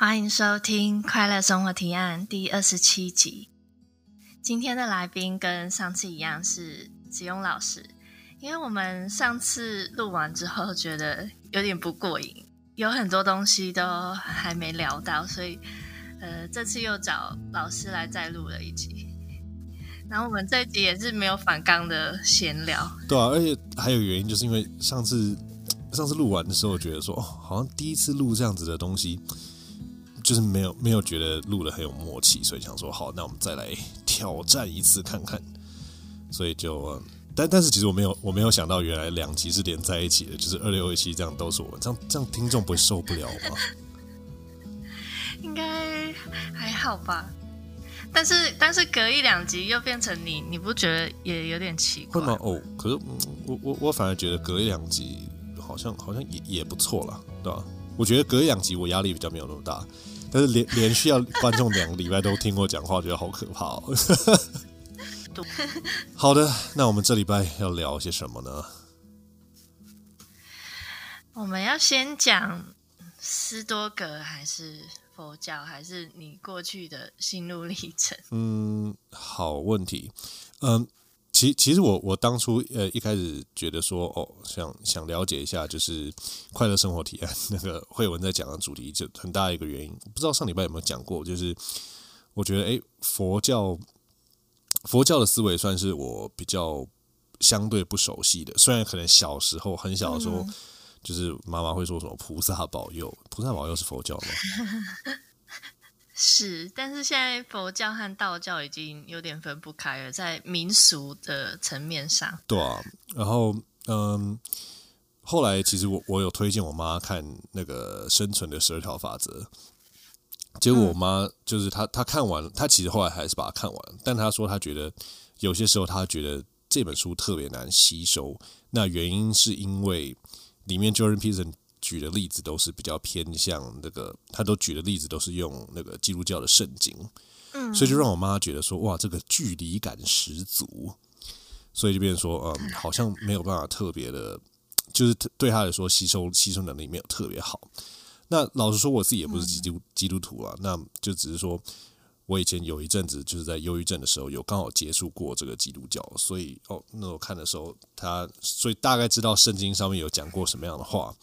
欢迎收听《快乐生活提案》第二十七集。今天的来宾跟上次一样是子庸老师，因为我们上次录完之后觉得有点不过瘾，有很多东西都还没聊到，所以呃，这次又找老师来再录了一集。然后我们这一集也是没有反纲的闲聊，对啊，而且还有原因，就是因为上次上次录完的时候，觉得说哦，好像第一次录这样子的东西。就是没有没有觉得录的很有默契，所以想说好，那我们再来挑战一次看看。所以就，但但是其实我没有我没有想到，原来两集是连在一起的，就是二六二七这样都是我们，这样这样听众不会受不了吗？应该还好吧。但是但是隔一两集又变成你，你不觉得也有点奇怪吗？哦，可是我我我反而觉得隔一两集好像好像也也不错啦，对吧？我觉得隔一两集我压力比较没有那么大。但是连连续要观众两个礼拜都听我讲话，觉得好可怕哦。好的，那我们这礼拜要聊些什么呢？我们要先讲斯多格还是佛教，还是你过去的心路历程？嗯，好问题。嗯。其其实我我当初呃一开始觉得说哦想想了解一下就是快乐生活提案那个 慧文在讲的主题，就很大一个原因，不知道上礼拜有没有讲过，就是我觉得诶佛教佛教的思维算是我比较相对不熟悉的，虽然可能小时候很小的时候，就是妈妈会说什么菩萨保佑，菩萨保佑是佛教吗？是，但是现在佛教和道教已经有点分不开了，在民俗的层面上。对啊，然后嗯，后来其实我我有推荐我妈看那个《生存的十二条法则》，结果我妈就是她她看完，她其实后来还是把它看完，但她说她觉得有些时候她觉得这本书特别难吸收，那原因是因为里面 Jordan Peterson。举的例子都是比较偏向那个，他都举的例子都是用那个基督教的圣经，嗯，所以就让我妈觉得说，哇，这个距离感十足，所以就变成说，嗯，好像没有办法特别的，就是对他来说吸收吸收能力没有特别好。那老实说，我自己也不是基督基督徒啊，那就只是说我以前有一阵子就是在忧郁症的时候，有刚好接触过这个基督教，所以哦，那我看的时候，他所以大概知道圣经上面有讲过什么样的话。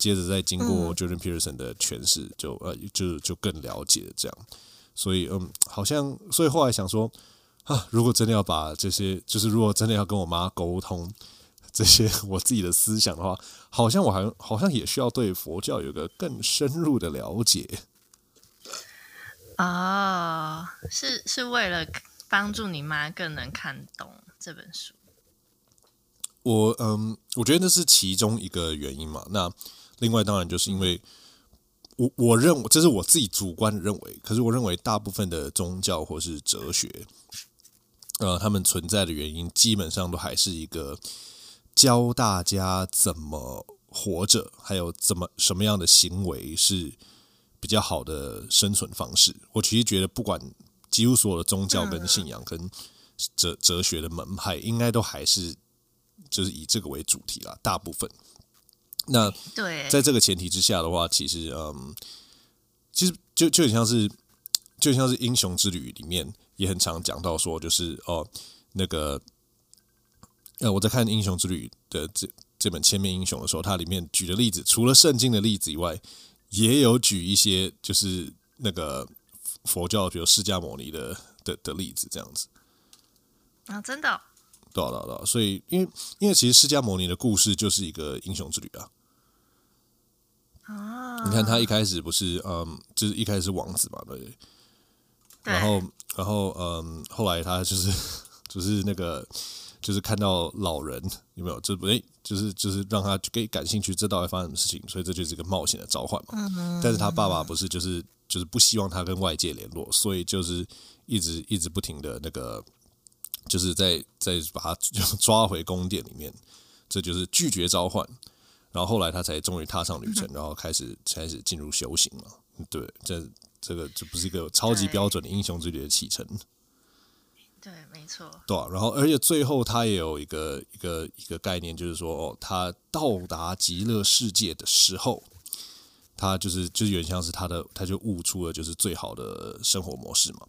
接着再经过 Jordan Peterson 的诠释，就呃就就更了解这样，所以嗯，好像所以后来想说啊，如果真的要把这些，就是如果真的要跟我妈沟通这些我自己的思想的话，好像我还好像也需要对佛教有个更深入的了解。哦，是是为了帮助你妈更能看懂这本书。我嗯，我觉得那是其中一个原因嘛。那另外，当然就是因为我我认为这是我自己主观认为，可是我认为大部分的宗教或是哲学，呃，他们存在的原因基本上都还是一个教大家怎么活着，还有怎么什么样的行为是比较好的生存方式。我其实觉得，不管几乎所有的宗教跟信仰跟哲哲学的门派，应该都还是就是以这个为主题啦，大部分。那对，在这个前提之下的话，其实嗯，其实就就很像是，就像是英雄之旅里面也很常讲到说，就是哦，那个呃，我在看英雄之旅的这这本千面英雄的时候，它里面举的例子，除了圣经的例子以外，也有举一些就是那个佛教，比如释迦牟尼的的的例子，这样子啊，真的。对啊，对啊，所以因为因为其实释迦牟尼的故事就是一个英雄之旅啊。啊，你看他一开始不是嗯，就是一开始是王子嘛，对？然后然后嗯，后来他就是 就是那个就是看到老人有没有？就哎，就是就是让他给感兴趣，这到底发生什么事情？所以这就是一个冒险的召唤嘛。嗯。但是他爸爸不是就是就是不希望他跟外界联络，所以就是一直一直不停的那个。就是在在把他 抓回宫殿里面，这就是拒绝召唤，然后后来他才终于踏上旅程，然后开始开始进入修行了。对，这这个这不是一个超级标准的英雄之旅的启程。对，没错。对啊，然后而且最后他也有一个一个一个概念，就是说哦，他到达极乐世界的时候，他就是就是有点像是他的，他就悟出了就是最好的生活模式嘛。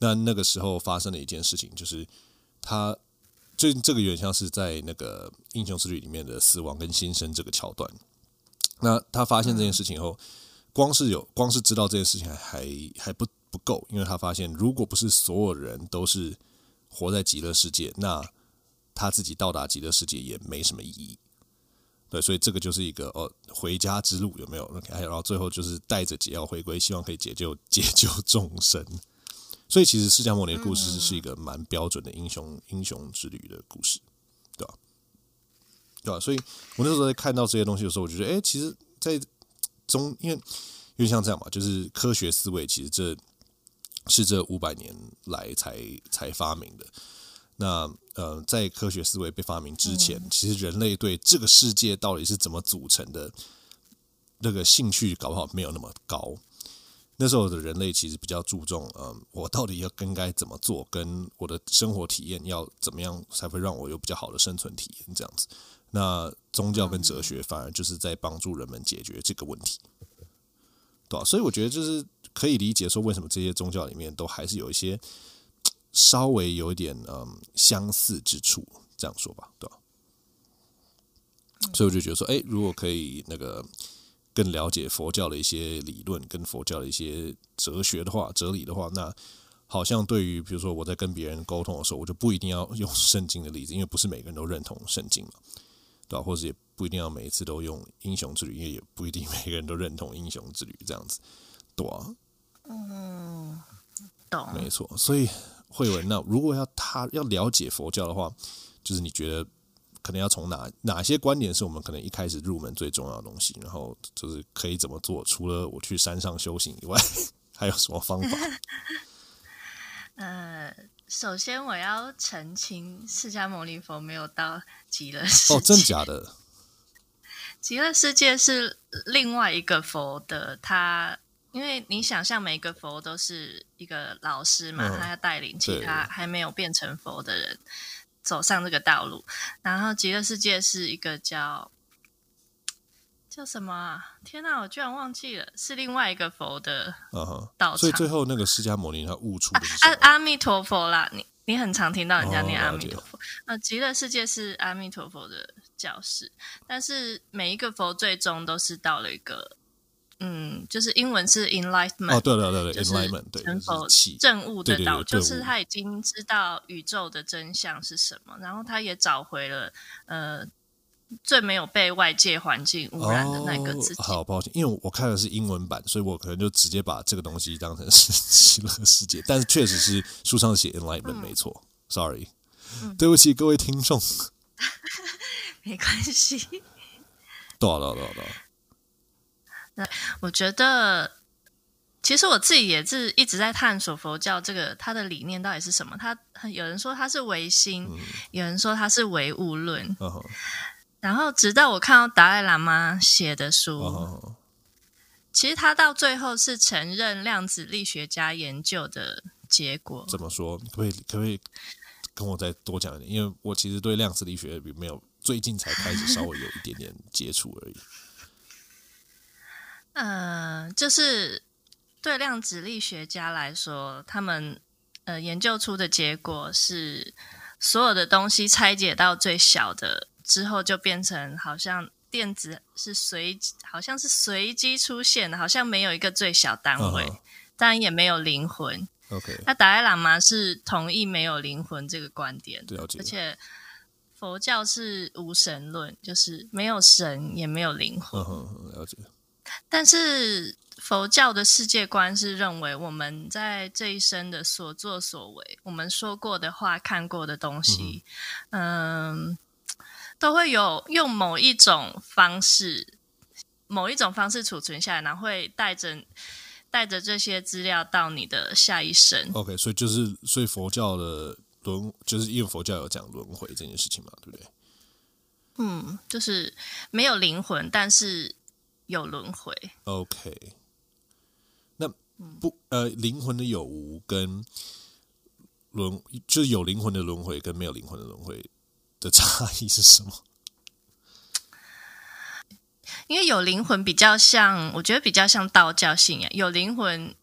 那那个时候发生了一件事情，就是他最这个有点像是在那个英雄之旅里面的死亡跟新生这个桥段。那他发现这件事情以后，光是有光是知道这件事情还还还不不够，因为他发现如果不是所有人都是活在极乐世界，那他自己到达极乐世界也没什么意义。对，所以这个就是一个哦，回家之路有没有？OK，然后最后就是带着解药回归，希望可以解救解救众生。所以其实释迦牟尼的故事是一个蛮标准的英雄英雄之旅的故事，对吧？对吧？所以我那时候在看到这些东西的时候，我就觉得，哎，其实，在中，因为因为像这样嘛，就是科学思维，其实这是这五百年来才才发明的。那呃，在科学思维被发明之前，嗯、其实人类对这个世界到底是怎么组成的，那个兴趣搞不好没有那么高。那时候的人类其实比较注重，嗯、呃，我到底要更该怎么做，跟我的生活体验要怎么样才会让我有比较好的生存体验这样子。那宗教跟哲学反而就是在帮助人们解决这个问题，对吧、啊？所以我觉得就是可以理解说，为什么这些宗教里面都还是有一些。稍微有一点嗯相似之处，这样说吧，对吧？所以我就觉得说，哎，如果可以那个更了解佛教的一些理论，跟佛教的一些哲学的话，哲理的话，那好像对于比如说我在跟别人沟通的时候，我就不一定要用 圣经的例子，因为不是每个人都认同圣经嘛，对吧？或者也不一定要每一次都用英雄之旅，因为也不一定每个人都认同英雄之旅这样子，对啊，嗯，懂，没错，所以。慧文，那如果要他要了解佛教的话，就是你觉得可能要从哪哪些观点是我们可能一开始入门最重要的东西？然后就是可以怎么做？除了我去山上修行以外，还有什么方法？呃，首先我要澄清，释迦牟尼佛没有到极乐世界。哦，真假的？极乐世界是另外一个佛的，他。因为你想象每一个佛都是一个老师嘛，嗯、他要带领其他还没有变成佛的人走上这个道路。然后极乐世界是一个叫叫什么啊？天哪，我居然忘记了，是另外一个佛的道场。所以最后那个释迦牟尼他悟出的是阿阿弥陀佛啦。你你很常听到人家念阿弥陀佛。呃、哦，极乐世界是阿弥陀佛的教室，但是每一个佛最终都是到了一个。嗯，就是英文是 enlightenment，哦，对对对对，enlightenment，对，成佛证悟的道，就是他已经知道宇宙的真相是什么，然后他也找回了呃最没有被外界环境污染的那个自己。哦、好抱歉，因为我看的是英文版，所以我可能就直接把这个东西当成是 极乐世界，但是确实是书上写 enlightenment，嗯、没错，sorry，、嗯、对不起各位听众，没关系，多少多少多少多少。我觉得，其实我自己也是一直在探索佛教这个它的理念到底是什么。他有人说他是唯心，嗯、有人说他是唯物论。哦、然后直到我看到达赖喇嘛写的书，哦、其实他到最后是承认量子力学家研究的结果。怎么说？可不可以可不可以跟我再多讲一点？因为我其实对量子力学没有最近才开始稍微有一点点接触而已。呃，就是对量子力学家来说，他们呃研究出的结果是，所有的东西拆解到最小的之后，就变成好像电子是随，好像是随机出现的，好像没有一个最小单位，当然、uh huh. 也没有灵魂。OK，那达赖喇嘛是同意没有灵魂这个观点，了解。而且佛教是无神论，就是没有神也没有灵魂。Uh. 了解。但是佛教的世界观是认为，我们在这一生的所作所为，我们说过的话、看过的东西，嗯，嗯，都会有用某一种方式、某一种方式储存下来，然后会带着带着这些资料到你的下一生。OK，所以就是，所以佛教的轮，就是因为佛教有讲轮回这件事情嘛，对不对？嗯，就是没有灵魂，但是。有轮回，OK。那不呃，灵魂的有无跟轮，就是有灵魂的轮回跟没有灵魂的轮回的差异是什么？因为有灵魂比较像，我觉得比较像道教信仰，有灵魂，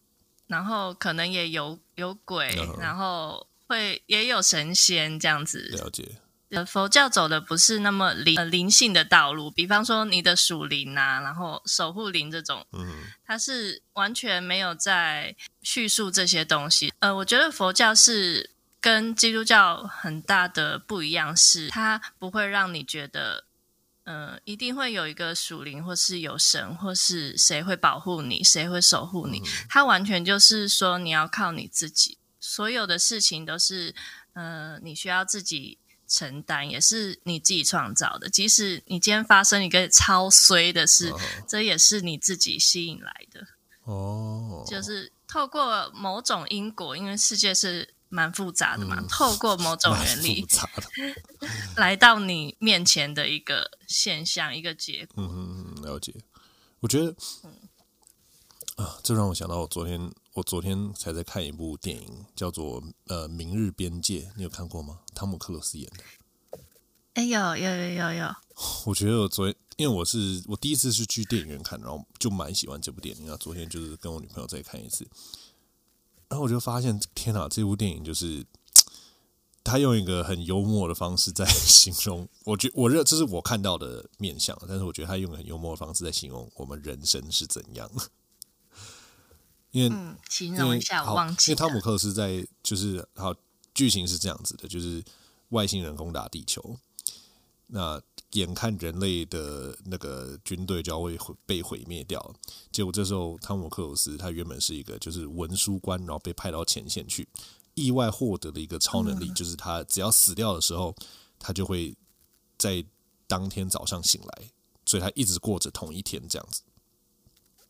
然后可能也有有鬼，然后会也有神仙这样子。了解。呃，佛教走的不是那么灵、呃、灵性的道路，比方说你的属灵啊，然后守护灵这种，嗯，它是完全没有在叙述这些东西。呃，我觉得佛教是跟基督教很大的不一样，是它不会让你觉得，呃，一定会有一个属灵，或是有神，或是谁会保护你，谁会守护你。它完全就是说你要靠你自己，所有的事情都是，呃，你需要自己。承担也是你自己创造的，即使你今天发生一个超衰的事，哦、这也是你自己吸引来的。哦，就是透过某种因果，因为世界是蛮复杂的嘛，嗯、透过某种原理，来到你面前的一个现象，一个结果。嗯嗯，了解。我觉得，嗯、啊，这让我想到我昨天。我昨天才在看一部电影，叫做《呃明日边界》，你有看过吗？汤姆克鲁斯演的。哎、欸，有有有有有。我觉得我昨天，因为我是我第一次是去电影院看，然后就蛮喜欢这部电影。然后昨天就是跟我女朋友再看一次，然后我就发现，天哪，这部电影就是他用一个很幽默的方式在 形容。我觉我认这是我看到的面相，但是我觉得他用很幽默的方式在形容我们人生是怎样。因为，嗯，形容一下，我忘记。因为汤姆克斯在就是好剧情是这样子的，就是外星人攻打地球，那眼看人类的那个军队就要会被毁灭掉，结果这时候汤姆克鲁斯他原本是一个就是文书官，然后被派到前线去，意外获得的一个超能力，就是他只要死掉的时候，他就会在当天早上醒来，所以他一直过着同一天这样子。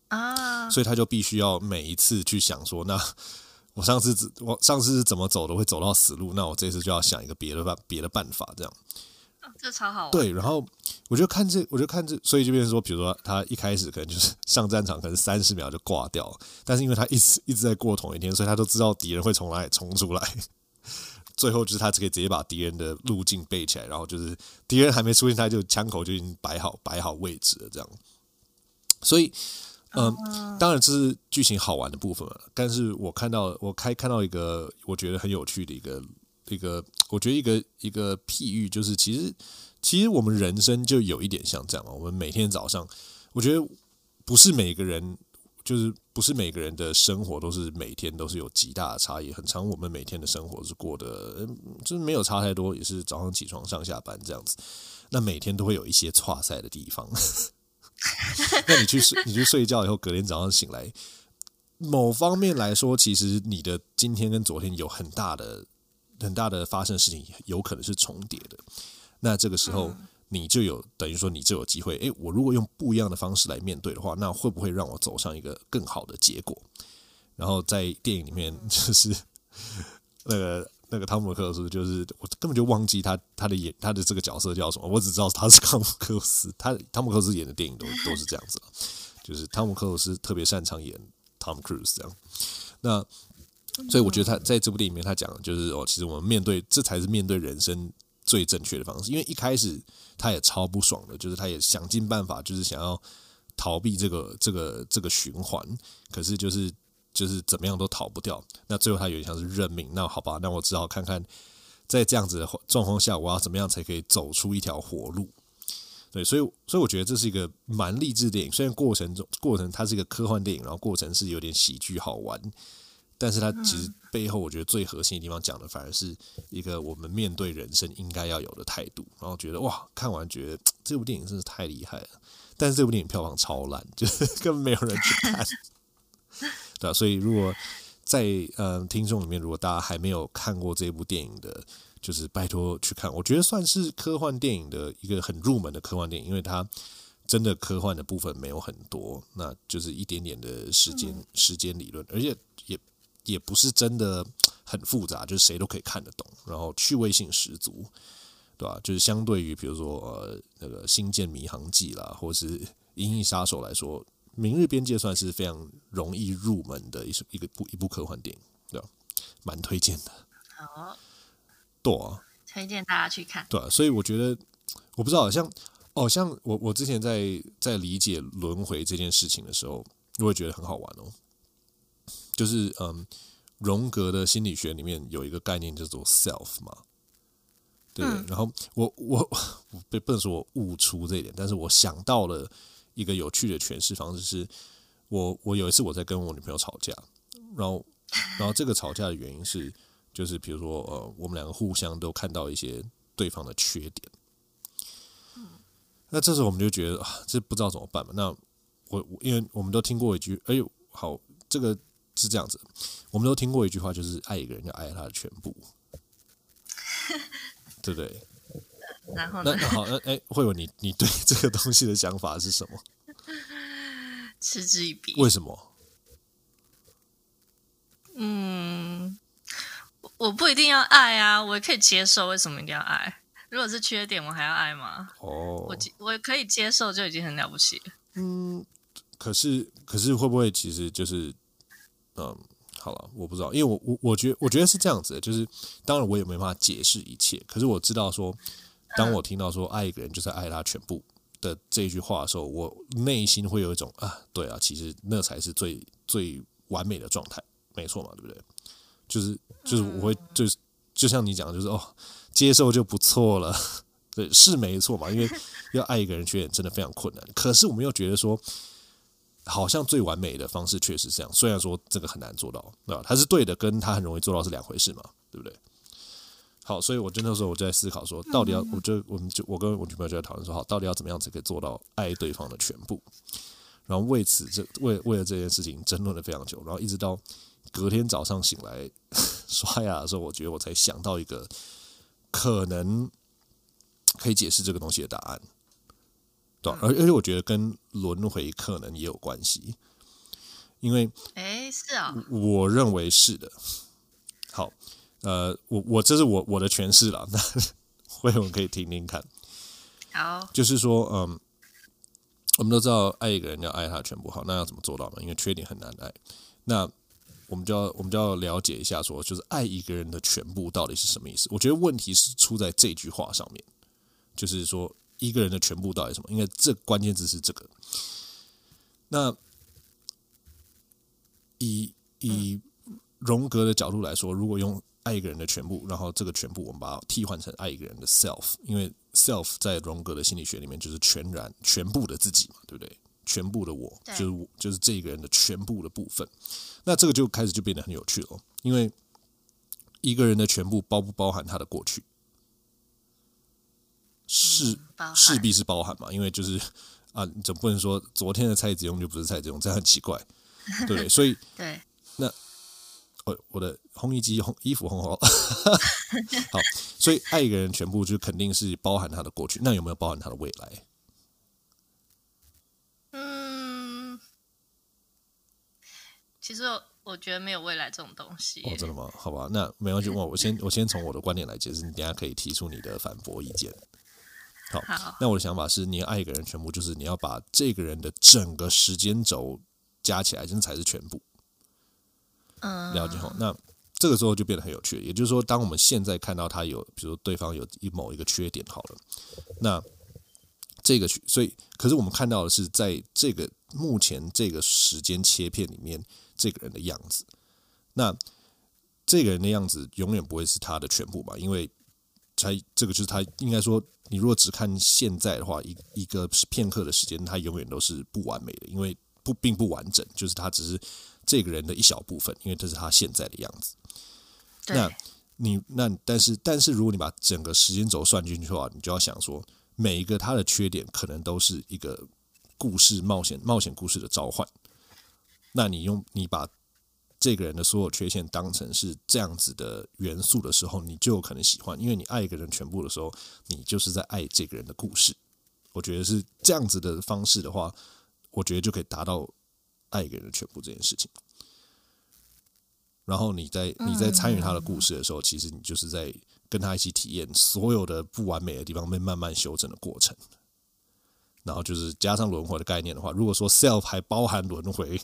啊，所以他就必须要每一次去想说，那我上次我上次是怎么走的，会走到死路，那我这次就要想一个别的办别的办法，这样。这超好玩。对，然后我就看这，我就看这，所以就变成说，比如说他一开始可能就是 上战场，可能三十秒就挂掉了，但是因为他一直一直在过同一天，所以他都知道敌人会从哪里冲出来。最后就是他可以直接把敌人的路径背起来，然后就是敌人还没出现，他就枪口就已经摆好摆好位置了，这样。所以。嗯，当然这是剧情好玩的部分了。但是我看到我开看到一个我觉得很有趣的一个一个，我觉得一个一个譬喻，就是其实其实我们人生就有一点像这样嘛。我们每天早上，我觉得不是每个人，就是不是每个人的生活都是每天都是有极大的差异。很长我们每天的生活是过得就是没有差太多，也是早上起床上下班这样子。那每天都会有一些挫赛的地方。那你去睡，你去睡觉以后，隔天早上醒来，某方面来说，其实你的今天跟昨天有很大的、很大的发生的事情，有可能是重叠的。那这个时候，你就有等于说，你就有机会，诶，我如果用不一样的方式来面对的话，那会不会让我走上一个更好的结果？然后在电影里面，就是 那个。那个汤姆克鲁斯就是我根本就忘记他他的演他的这个角色叫什么，我只知道他是汤姆克鲁斯。他汤姆克鲁斯演的电影都都是这样子，就是汤姆克鲁斯特别擅长演 Tom Cruise 这样。那所以我觉得他在这部电影里面他讲的就是哦，其实我们面对这才是面对人生最正确的方式。因为一开始他也超不爽的，就是他也想尽办法，就是想要逃避这个这个这个循环，可是就是。就是怎么样都逃不掉，那最后他有点像是认命。那好吧，那我只好看看，在这样子的状况下，我要怎么样才可以走出一条活路？对，所以所以我觉得这是一个蛮励志电影。虽然过程中过程它是一个科幻电影，然后过程是有点喜剧好玩，但是它其实背后我觉得最核心的地方讲的反而是一个我们面对人生应该要有的态度。然后觉得哇，看完觉得这部电影真是太厉害了。但是这部电影票房超烂，就是 根本没有人去看。对啊，所以如果在呃听众里面，如果大家还没有看过这部电影的，就是拜托去看。我觉得算是科幻电影的一个很入门的科幻电影，因为它真的科幻的部分没有很多，那就是一点点的时间时间理论，而且也也不是真的很复杂，就是谁都可以看得懂，然后趣味性十足，对吧？就是相对于比如说呃那个《星舰迷航记》啦，或是《银翼杀手》来说。《明日边界》算是非常容易入门的一一个部一部科幻电影，对吧？蛮推荐的。好，对啊，推荐大家去看。对啊，所以我觉得，我不知道，像哦，像我我之前在在理解轮回这件事情的时候，我也觉得很好玩哦。就是嗯，荣格的心理学里面有一个概念叫做 self 嘛，对。嗯、然后我我我不不能说我悟出这一点，但是我想到了一个有趣的诠释方式是，我我有一次我在跟我女朋友吵架，然后然后这个吵架的原因是，就是比如说呃，我们两个互相都看到一些对方的缺点。那这时候我们就觉得啊，这不知道怎么办嘛。那我因为我们都听过一句，哎呦，好，这个是这样子，我们都听过一句话，就是爱一个人要爱他的全部，对不对？然后呢？那好，那哎，慧文，你你对 这个东西的想法是什么？嗤之以鼻。为什么？嗯，我不一定要爱啊，我也可以接受，为什么一定要爱？如果是缺点，我还要爱吗？哦，我我可以接受，就已经很了不起了。嗯，可是可是会不会其实就是，嗯，好了，我不知道，因为我我我觉得我觉得是这样子的，就是当然我也没办法解释一切，可是我知道说，当我听到说爱一个人就是爱他全部的这句话的时候，我内心会有一种啊，对啊，其实那才是最最完美的状态，没错嘛，对不对？就是就是我会就是就像你讲的，就是哦。接受就不错了，对，是没错嘛。因为 要爱一个人，缺点真的非常困难。可是我们又觉得说，好像最完美的方式确实是这样。虽然说这个很难做到，对吧？他是对的，跟他很容易做到是两回事嘛，对不对？好，所以我真的时候我就在思考说，到底要，我就我们就我跟我女朋友就在讨论说，好，到底要怎么样才可以做到爱对方的全部？然后为此，这为为了这件事情争论了非常久。然后一直到隔天早上醒来 刷牙的时候，我觉得我才想到一个。可能可以解释这个东西的答案，对，而而且我觉得跟轮回可能也有关系，因为哎，是啊，我认为是的。好，呃，我我这是我我的诠释了，那会我们可以听听看。好，就是说，嗯，我们都知道爱一个人要爱他全部，好，那要怎么做到呢？因为缺点很难爱，那。我们就要我们就要了解一下，说就是爱一个人的全部到底是什么意思？我觉得问题是出在这句话上面，就是说一个人的全部到底是什么？因为这关键字是这个。那以以荣格的角度来说，如果用爱一个人的全部，然后这个全部我们把它替换成爱一个人的 self，因为 self 在荣格的心理学里面就是全然全部的自己嘛，对不对？全部的我，就是我，就是这个人的全部的部分。那这个就开始就变得很有趣了，因为一个人的全部包不包含他的过去，是势必是包含嘛？因为就是啊，你总不能说昨天的蔡子雍就不是蔡子雍，这样很奇怪，对不对？所以 对，那哦，我的烘衣机烘衣服烘好，好，所以爱一个人全部就肯定是包含他的过去，那有没有包含他的未来？嗯其实我，我觉得没有未来这种东西。哦，真的吗？好吧，那没关系。我我先我先从我的观点来解释，你等下可以提出你的反驳意见。好，好，那我的想法是，你要爱一个人，全部就是你要把这个人的整个时间轴加起来，这才是全部。嗯，了解后，那这个时候就变得很有趣。也就是说，当我们现在看到他有，比如说对方有一某一个缺点，好了，那这个所以，可是我们看到的是，在这个目前这个时间切片里面。这个人的样子，那这个人的样子永远不会是他的全部吧？因为才这个就是他应该说，你如果只看现在的话，一一个片刻的时间，他永远都是不完美的，因为不并不完整，就是他只是这个人的一小部分，因为这是他现在的样子。那你那但是但是如果你把整个时间轴算进去的话，你就要想说，每一个他的缺点可能都是一个故事冒险冒险故事的召唤。那你用你把这个人的所有缺陷当成是这样子的元素的时候，你就有可能喜欢，因为你爱一个人全部的时候，你就是在爱这个人的故事。我觉得是这样子的方式的话，我觉得就可以达到爱一个人的全部这件事情。然后你在你在参与他的故事的时候，其实你就是在跟他一起体验所有的不完美的地方被慢慢修正的过程。然后就是加上轮回的概念的话，如果说 self 还包含轮回。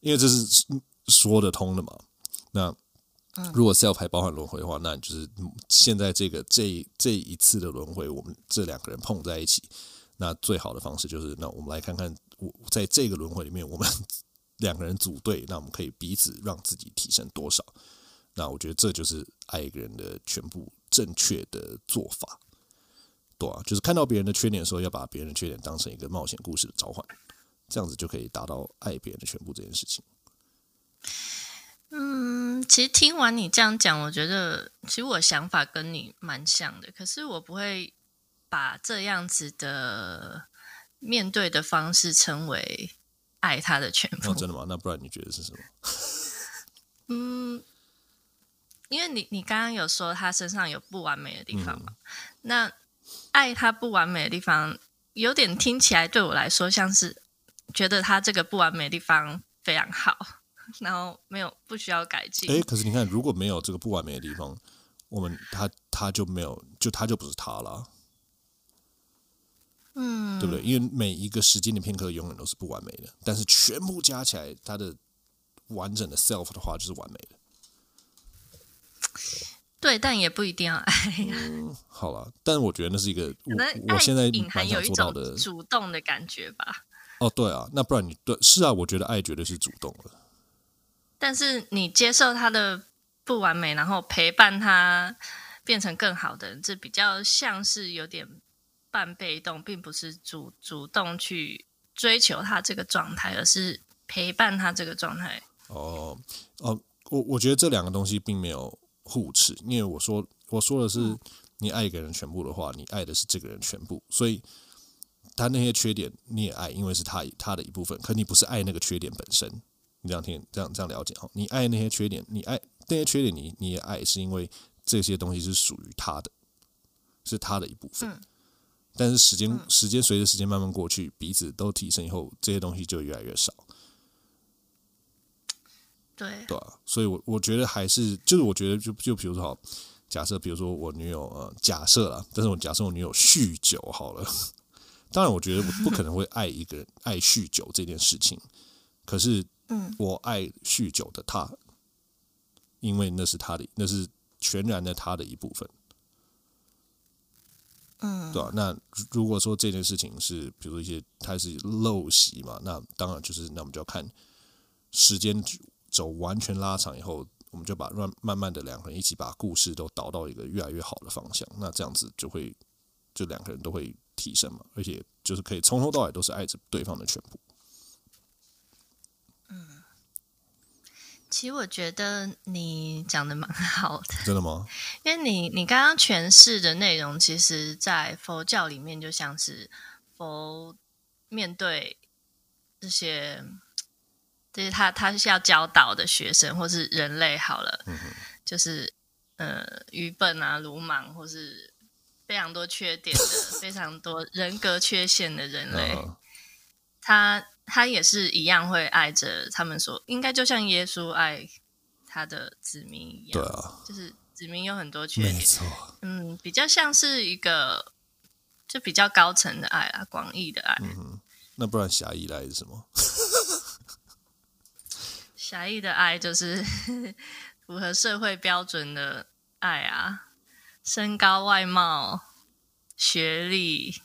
因为这是说得通的嘛。那如果 self 还包含轮回的话，那就是现在这个这这一次的轮回，我们这两个人碰在一起，那最好的方式就是，那我们来看看我在这个轮回里面，我们 两个人组队，那我们可以彼此让自己提升多少？那我觉得这就是爱一个人的全部正确的做法，对啊，就是看到别人的缺点的时候，要把别人的缺点当成一个冒险故事的召唤，这样子就可以达到爱别人的全部这件事情。嗯，其实听完你这样讲，我觉得其实我想法跟你蛮像的，可是我不会把这样子的面对的方式称为爱他的全部。哦，真的吗？那不然你觉得是什么？嗯，因为你你刚刚有说他身上有不完美的地方嘛，嗯、那爱他不完美的地方，有点听起来对我来说像是觉得他这个不完美的地方非常好。然后没有不需要改进。哎，可是你看，如果没有这个不完美的地方，我们他他就没有，就他就不是他了。嗯，对不对？因为每一个时间的片刻永远都是不完美的，但是全部加起来，它的完整的 self 的话就是完美的。对，但也不一定要爱。嗯，好了，但是我觉得那是一个我我现在隐含有一种主动的感觉吧。哦，对啊，那不然你对是啊？我觉得爱绝对是主动的。但是你接受他的不完美，然后陪伴他变成更好的人，这比较像是有点半被动，并不是主主动去追求他这个状态，而是陪伴他这个状态。哦哦，我我觉得这两个东西并没有互斥，因为我说我说的是你爱一个人全部的话，你爱的是这个人全部，所以他那些缺点你也爱，因为是他他的一部分，可你不是爱那个缺点本身。你这样听，这样这样了解哈。你爱那些缺点，你爱那些缺点，你你也爱，是因为这些东西是属于他的，是他的一部分。嗯、但是时间、嗯、时间随着时间慢慢过去，彼此都提升以后，这些东西就越来越少。对对啊，所以我我觉得还是就是我觉得就就比如说好，假设比如说我女友呃假设啦，但是我假设我女友酗酒好了，当然我觉得我不可能会爱一个人 爱酗酒这件事情，可是。嗯，我爱酗酒的他，因为那是他的，那是全然的他的一部分。嗯，对吧？那如果说这件事情是，比如一些他是陋习嘛，那当然就是，那我们就要看时间走完全拉长以后，我们就把慢慢慢的两个人一起把故事都导到一个越来越好的方向。那这样子就会，就两个人都会提升嘛，而且就是可以从头到尾都是爱着对方的全部。其实我觉得你讲的蛮好的，真的吗？因为你你刚刚诠释的内容，其实，在佛教里面就像是佛面对这些，就是他他是要教导的学生，或是人类好了，嗯、就是呃愚笨啊、鲁莽，或是非常多缺点的、非常多人格缺陷的人类，嗯、他。他也是一样会爱着他们说，应该就像耶稣爱他的子民一样。对啊，就是子民有很多缺点。没错。嗯，比较像是一个就比较高层的爱啊，广义的爱。嗯哼，那不然狭义的爱是什么？狭义的爱就是 符合社会标准的爱啊，身高、外貌、学历。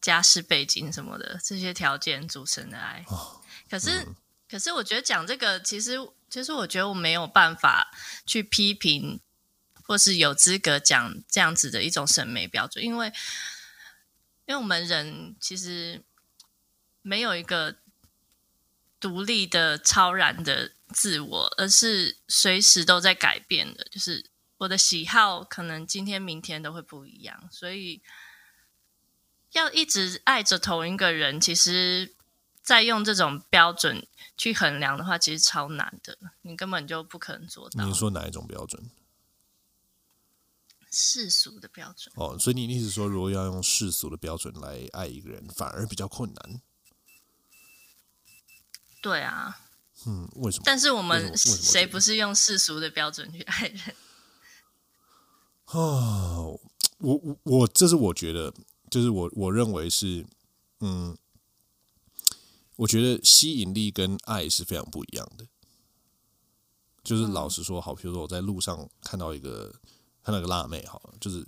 家世背景什么的这些条件组成的爱，哦、可是，嗯、可是我觉得讲这个，其实，其实我觉得我没有办法去批评，或是有资格讲这样子的一种审美标准，因为，因为我们人其实没有一个独立的超然的自我，而是随时都在改变的，就是我的喜好可能今天、明天都会不一样，所以。要一直爱着同一个人，其实，在用这种标准去衡量的话，其实超难的，你根本就不可能做到。你说哪一种标准？世俗的标准。哦，所以你意思说，如果要用世俗的标准来爱一个人，反而比较困难？对啊。嗯，为什么？但是我们谁不是用世俗的标准去爱人？哦，我我我，这是我觉得。就是我我认为是，嗯，我觉得吸引力跟爱是非常不一样的。就是老实说，好，比如说我在路上看到一个看到一个辣妹，好，就是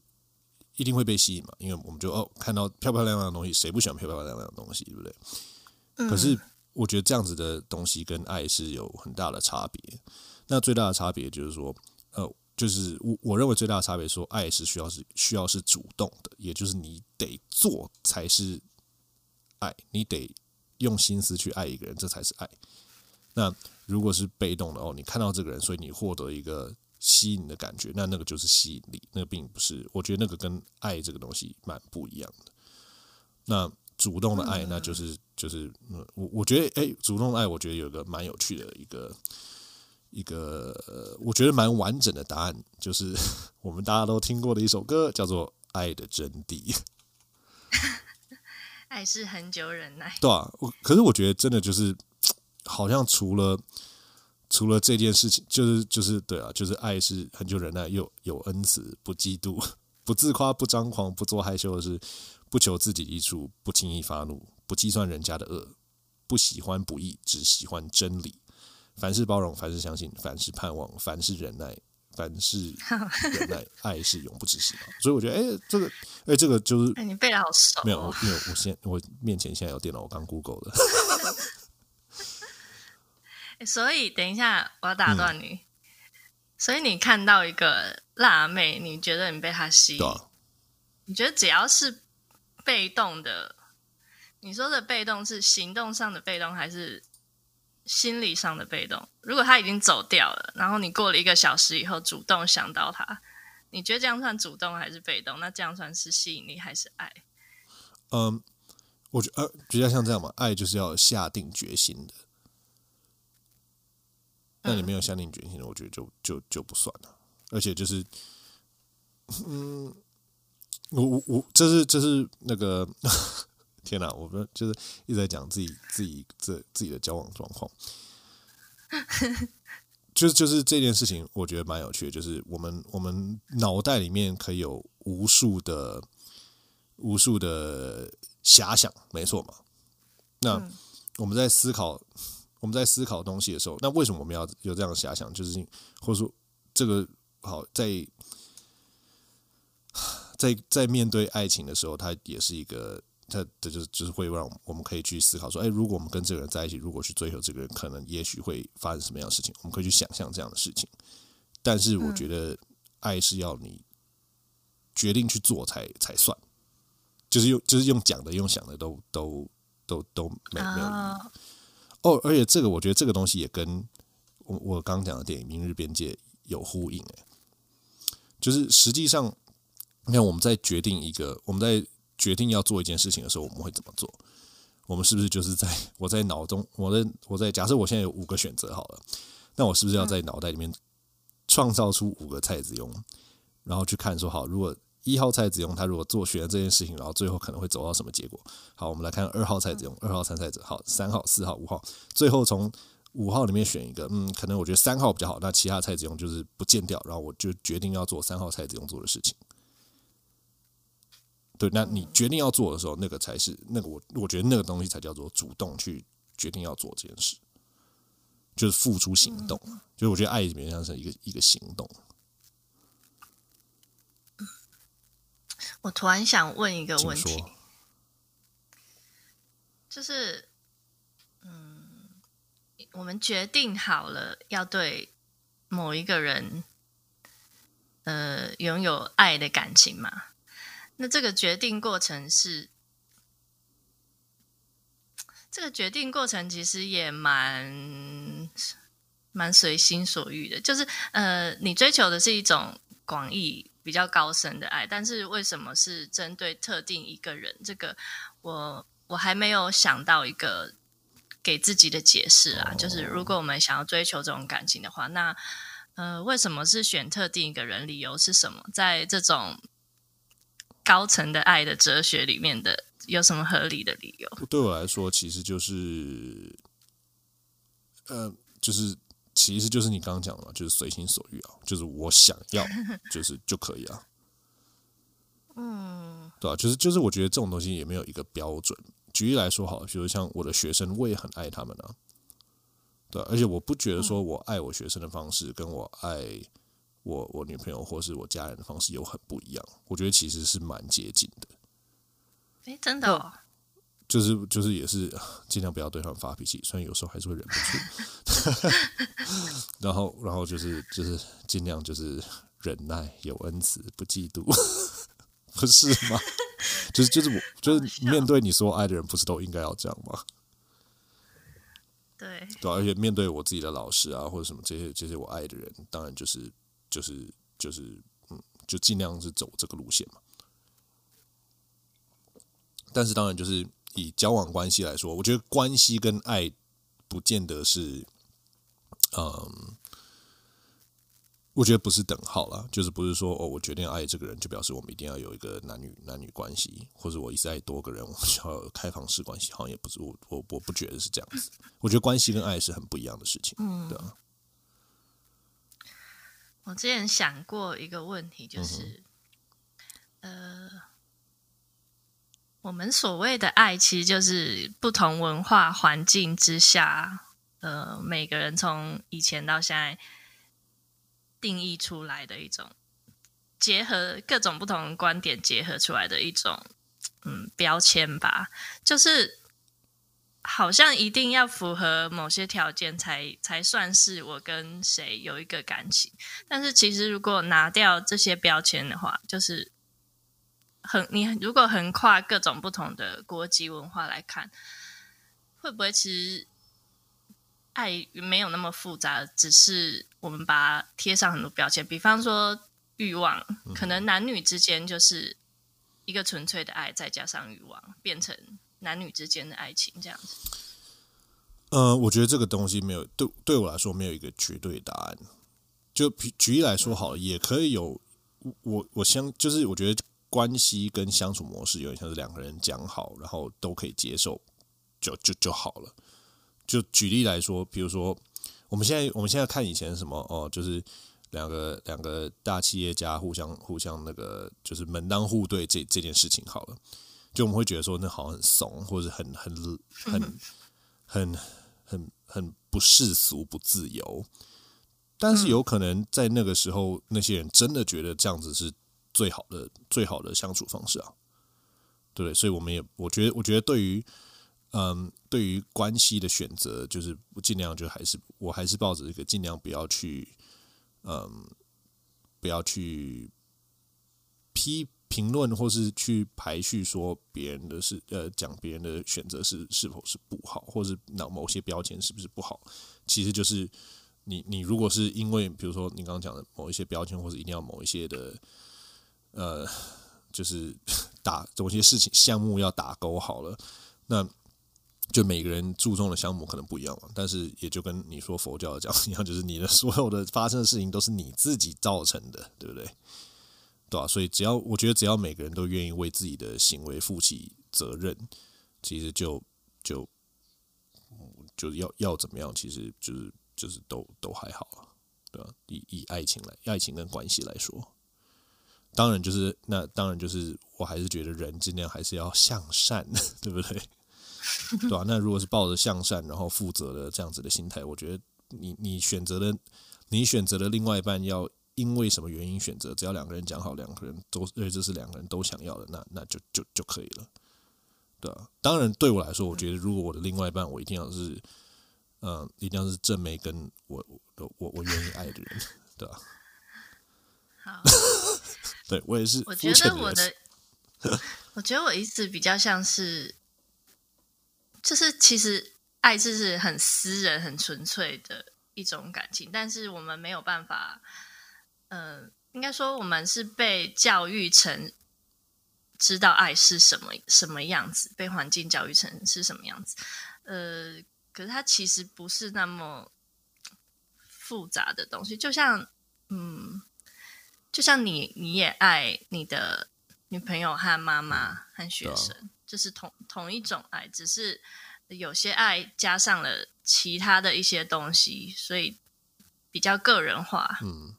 一定会被吸引嘛，因为我们就哦看到漂漂亮亮的东西，谁不喜欢漂漂亮亮的东西，对不对？可是我觉得这样子的东西跟爱是有很大的差别。那最大的差别就是说，呃，就是我我认为最大的差别说，爱是需要是需要是主动的，也就是你得做才是爱，你得用心思去爱一个人，这才是爱。那如果是被动的哦，你看到这个人，所以你获得一个吸引的感觉，那那个就是吸引力，那个并不是。我觉得那个跟爱这个东西蛮不一样的。那主动的爱，那就是就是，我我觉得，哎，主动的爱，我觉得有个蛮有趣的一个一个，我觉得蛮完整的答案，就是 我们大家都听过的一首歌，叫做《爱的真谛》。爱是恒久忍耐，对啊，我可是我觉得真的就是，好像除了除了这件事情，就是就是对啊，就是爱是恒久忍耐，又有恩慈，不嫉妒，不自夸，不张狂，不做害羞的事。不求自己益处，不轻易发怒，不计算人家的恶，不喜欢不义，只喜欢真理。凡事包容，凡事相信，凡事盼望，凡事忍耐，凡事 忍耐，爱是永不止息。所以我觉得，哎、欸，这个，哎、欸，这个就是，哎、欸，你背的好熟、哦。没有，因为我现我面前现在有电脑，我刚 Google 的。所以，等一下，我要打断你。嗯、所以，你看到一个辣妹，你觉得你被她吸引？啊、你觉得只要是？被动的，你说的被动是行动上的被动，还是心理上的被动？如果他已经走掉了，然后你过了一个小时以后主动想到他，你觉得这样算主动还是被动？那这样算是吸引力还是爱？嗯，我觉得呃，比较像这样嘛，爱就是要下定决心的。那你没有下定决心的，我觉得就就就不算了。而且就是，嗯。我我我，这是这是那个，天哪！我们就是一直在讲自己自己这自己的交往状况，就是就是这件事情，我觉得蛮有趣的。就是我们我们脑袋里面可以有无数的无数的遐想，没错嘛？那我们在思考我们在思考东西的时候，那为什么我们要有这样的遐想？就是或者说这个好在。在在面对爱情的时候，它也是一个，它这就是就是会让我们可以去思考说，哎，如果我们跟这个人在一起，如果去追求这个人，可能也许会发生什么样的事情？我们可以去想象这样的事情。但是我觉得，爱是要你决定去做才才算，就是用就是用讲的、用想的都都都都没有没有意义。哦，而且这个我觉得这个东西也跟我我刚刚讲的电影《明日边界》有呼应，哎，就是实际上。你看我们在决定一个，我们在决定要做一件事情的时候，我们会怎么做？我们是不是就是在我在脑中，我在我在假设我现在有五个选择好了，那我是不是要在脑袋里面创造出五个蔡子雍，然后去看说好，如果一号蔡子雍他如果做选了这件事情，然后最后可能会走到什么结果？好，我们来看二号蔡子雍，二号参赛者，好，三号、四号、五号，最后从五号里面选一个，嗯，可能我觉得三号比较好，那其他蔡子雍就是不见掉，然后我就决定要做三号蔡子雍做的事情。对，那你决定要做的时候，那个才是那个我我觉得那个东西才叫做主动去决定要做这件事，就是付出行动。就是我觉得爱里面像是一个一个行动。我突然想问一个问题，就是，嗯，我们决定好了要对某一个人，呃，拥有爱的感情吗？那这个决定过程是，这个决定过程其实也蛮蛮随心所欲的，就是呃，你追求的是一种广义、比较高深的爱，但是为什么是针对特定一个人？这个我我还没有想到一个给自己的解释啊。就是如果我们想要追求这种感情的话，那呃，为什么是选特定一个人？理由是什么？在这种高层的爱的哲学里面的有什么合理的理由？对我来说，其实就是，呃，就是其实就是你刚刚讲的嘛，就是随心所欲啊，就是我想要，就是就可以啊。嗯，对啊，就是就是我觉得这种东西也没有一个标准。举例来说，好，比如像我的学生，我也很爱他们啊。对啊，而且我不觉得说我爱我学生的方式跟我爱我我女朋友或是我家人的方式有很不一样。我觉得其实是蛮接近的。哎，真的哦。就是就是也是尽量不要对他们发脾气，虽然有时候还是会忍不住。然后然后就是就是尽量就是忍耐，有恩慈，不嫉妒，不是吗？就是就是我就是面对你说爱的人，不是都应该要这样吗？对对，而且面对我自己的老师啊，或者什么这些这些我爱的人，当然就是就是就是嗯，就尽量是走这个路线嘛。但是当然就是。以交往关系来说，我觉得关系跟爱不见得是，嗯，我觉得不是等号啦。就是不是说哦，我决定爱这个人，就表示我们一定要有一个男女男女关系，或者我一直爱多个人，我们就要有开放式关系，好像也不是我我我不觉得是这样子。我觉得关系跟爱是很不一样的事情，嗯，对啊。我之前想过一个问题，就是，嗯、呃。我们所谓的爱，其实就是不同文化环境之下，呃，每个人从以前到现在定义出来的一种，结合各种不同观点结合出来的一种，嗯，标签吧。就是好像一定要符合某些条件才才算是我跟谁有一个感情。但是其实如果拿掉这些标签的话，就是。横，你如果横跨各种不同的国籍文化来看，会不会其实爱没有那么复杂？只是我们把它贴上很多标签，比方说欲望，可能男女之间就是一个纯粹的爱，再加上欲望，变成男女之间的爱情这样子。呃，我觉得这个东西没有对对我来说没有一个绝对答案。就举例来说好了，也可以有我我相就是我觉得。关系跟相处模式有点像是两个人讲好，然后都可以接受，就就就好了。就举例来说，比如说我们现在我们现在看以前什么哦，就是两个两个大企业家互相互相那个就是门当户对这这件事情好了，就我们会觉得说那好像很怂，或者很很很很很很不世俗不自由。但是有可能在那个时候，那些人真的觉得这样子是。最好的最好的相处方式啊，对不对？所以我们也我觉得，我觉得对于嗯，对于关系的选择，就是尽量就还是我还是抱着一个尽量不要去嗯，不要去批评论或是去排序说别人的是呃，讲别人的选择是是否是不好，或是那某些标签是不是不好？其实就是你你如果是因为比如说你刚刚讲的某一些标签，或者一定要某一些的。呃，就是打某些事情项目要打勾好了，那就每个人注重的项目可能不一样嘛。但是也就跟你说佛教讲一样，就是你的所有的发生的事情都是你自己造成的，对不对？对吧？所以只要我觉得，只要每个人都愿意为自己的行为负起责任，其实就就就要要怎么样，其实就是就是都都还好了，对吧？以以爱情来，爱情跟关系来说。当然，就是那当然就是，我还是觉得人尽量还是要向善，对不对？对吧、啊？那如果是抱着向善然后负责的这样子的心态，我觉得你你选择的你选择的另外一半要因为什么原因选择，只要两个人讲好，两个人都因为这是两个人都想要的，那那就就就可以了，对啊，当然，对我来说，我觉得如果我的另外一半，我一定要是嗯、呃，一定要是正妹跟我我我我愿意爱的人，对吧、啊？好。对我也是，我觉得我的，我觉得我一直比较像是，就是其实爱就是很私人、很纯粹的一种感情，但是我们没有办法，嗯、呃，应该说我们是被教育成知道爱是什么什么样子，被环境教育成是什么样子，呃，可是它其实不是那么复杂的东西，就像，嗯。就像你，你也爱你的女朋友和妈妈和学生，就是同同一种爱，只是有些爱加上了其他的一些东西，所以比较个人化。嗯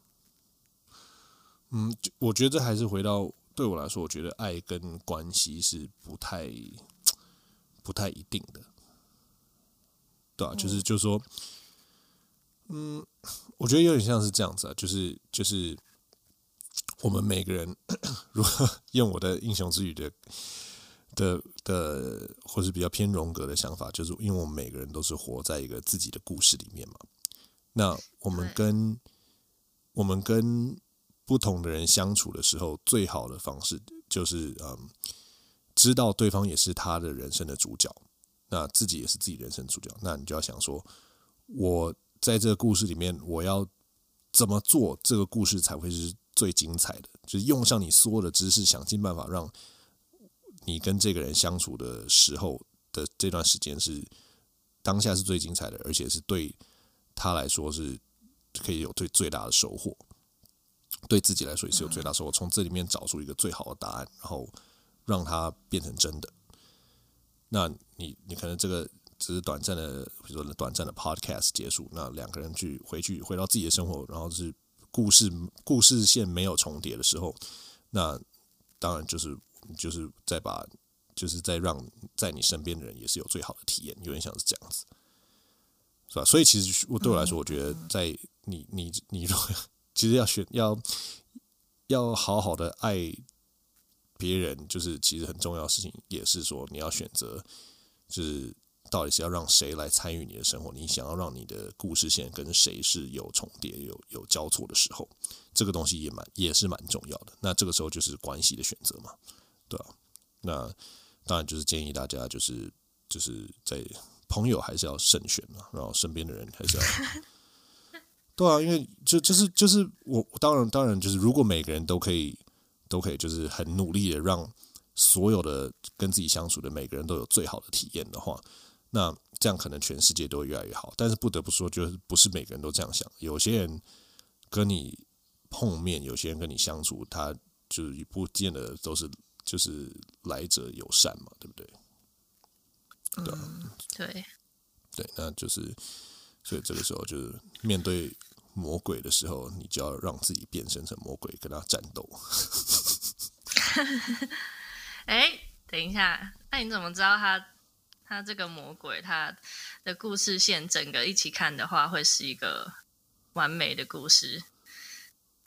嗯，我觉得这还是回到对我来说，我觉得爱跟关系是不太不太一定的，对啊，就是就是说，嗯，我觉得有点像是这样子啊，就是就是。我们每个人，如果 用我的英雄之语的的的，或是比较偏荣格的想法，就是因为我们每个人都是活在一个自己的故事里面嘛。那我们跟我们跟不同的人相处的时候，最好的方式就是嗯，知道对方也是他的人生的主角，那自己也是自己人生主角。那你就要想说，我在这个故事里面，我要怎么做，这个故事才会是最精彩的？就是用上你所有的知识，想尽办法让你跟这个人相处的时候的这段时间是当下是最精彩的，而且是对他来说是可以有最最大的收获，对自己来说也是有最大收获。从这里面找出一个最好的答案，然后让它变成真的。那你你可能这个只是短暂的，比如说短暂的 podcast 结束，那两个人去回去回到自己的生活，然后是故事故事线没有重叠的时候，那当然就是就是再把就是再让在你身边的人也是有最好的体验，有点像是这样子。是吧？所以其实我对我来说，我觉得在你你你如果其实要选要要好好的爱别人，就是其实很重要的事情，也是说你要选择，就是到底是要让谁来参与你的生活？你想要让你的故事线跟谁是有重叠、有有交错的时候，这个东西也蛮也是蛮重要的。那这个时候就是关系的选择嘛，对吧？那当然就是建议大家就是就是在。朋友还是要慎选嘛，然后身边的人还是要，对啊，因为就就是就是我当然当然就是如果每个人都可以都可以就是很努力的让所有的跟自己相处的每个人都有最好的体验的话，那这样可能全世界都会越来越好。但是不得不说，就是不是每个人都这样想，有些人跟你碰面，有些人跟你相处，他就是不见得都是就是来者友善嘛，对不对？对、嗯、对，对，那就是，所以这个时候就是面对魔鬼的时候，你就要让自己变身成魔鬼，跟他战斗。哎，等一下，那你怎么知道他他这个魔鬼他的故事线整个一起看的话，会是一个完美的故事，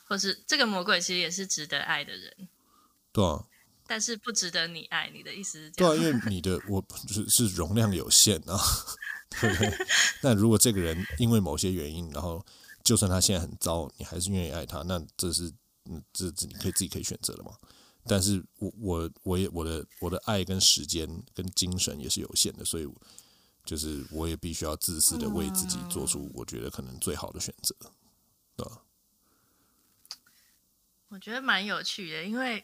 或是这个魔鬼其实也是值得爱的人？对啊。但是不值得你爱，你的意思是？对啊，因为你的我是是容量有限啊，对不对？那如果这个人因为某些原因，然后就算他现在很糟，你还是愿意爱他，那这是嗯，这这你可以自己可以选择的嘛。但是我我我也我的我的爱跟时间跟精神也是有限的，所以就是我也必须要自私的为自己做出我觉得可能最好的选择，对吧？我觉得蛮有趣的，因为。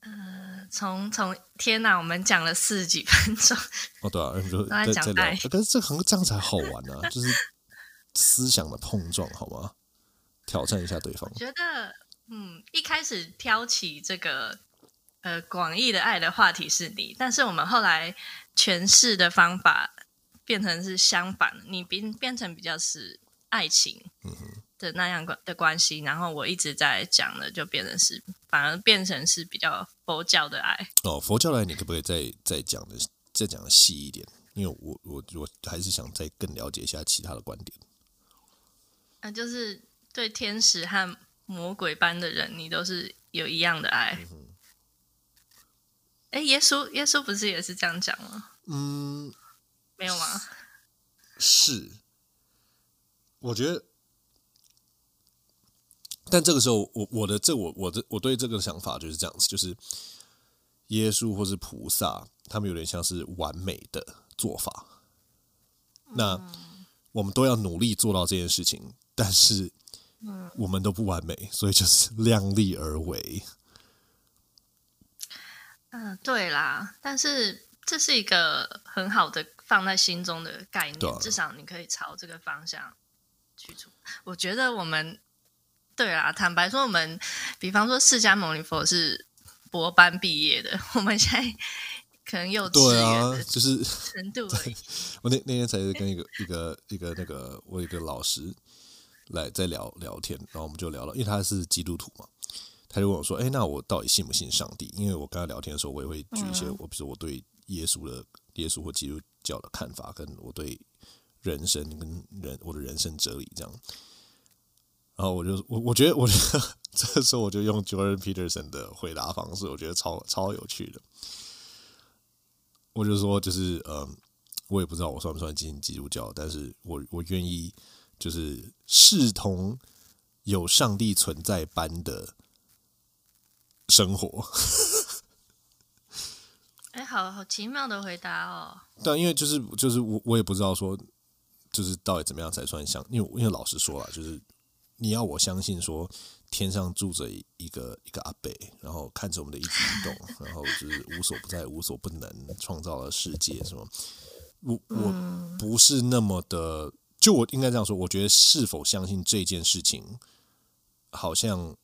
呃，从从天哪，我们讲了四十几分钟哦，对啊，就在讲爱，但是这可能这样才好玩呢、啊，就是思想的碰撞，好吗？挑战一下对方。我觉得，嗯，一开始挑起这个呃广义的爱的话题是你，但是我们后来诠释的方法变成是相反，你变变成比较是爱情，嗯哼。的那样关的关系，然后我一直在讲的，就变成是反而变成是比较佛教的爱哦。佛教的爱，你可不可以再再讲的再讲的细一点？因为我我我还是想再更了解一下其他的观点。那、啊、就是对天使和魔鬼般的人，你都是有一样的爱。哎、嗯，耶稣耶稣不是也是这样讲吗？嗯，没有吗？是，我觉得。但这个时候，我我的这我我的我对这个想法就是这样子，就是耶稣或是菩萨，他们有点像是完美的做法。那我们都要努力做到这件事情，但是我们都不完美，所以就是量力而为。嗯，对啦，但是这是一个很好的放在心中的概念，啊、至少你可以朝这个方向去做。我觉得我们。对啊，坦白说，我们比方说释迦牟尼佛是博班毕业的，我们现在可能又对啊，就是程度而已。我那那天才是跟一个一个一个那个我一个老师来在聊聊天，然后我们就聊了，因为他是基督徒嘛，他就问我说：“哎，那我到底信不信上帝？”因为我跟他聊天的时候，我也会举一些我，比如说我对耶稣的耶稣或基督教的看法，跟我对人生跟人我的人生哲理这样。然后我就我我觉得我觉得这时候我就用 Jordan Peterson 的回答方式，我觉得超超有趣的。我就说，就是嗯，我也不知道我算不算进基督教，但是我我愿意就是视同有上帝存在般的生活。哎，好好奇妙的回答哦。但因为就是就是我我也不知道说，就是到底怎么样才算像，因为因为老实说了，就是你要我相信说。天上住着一个一个阿伯，然后看着我们的一举一动，然后就是无所不在、无所不能，创造了世界。什么？我我不是那么的，就我应该这样说。我觉得是否相信这件事情，好像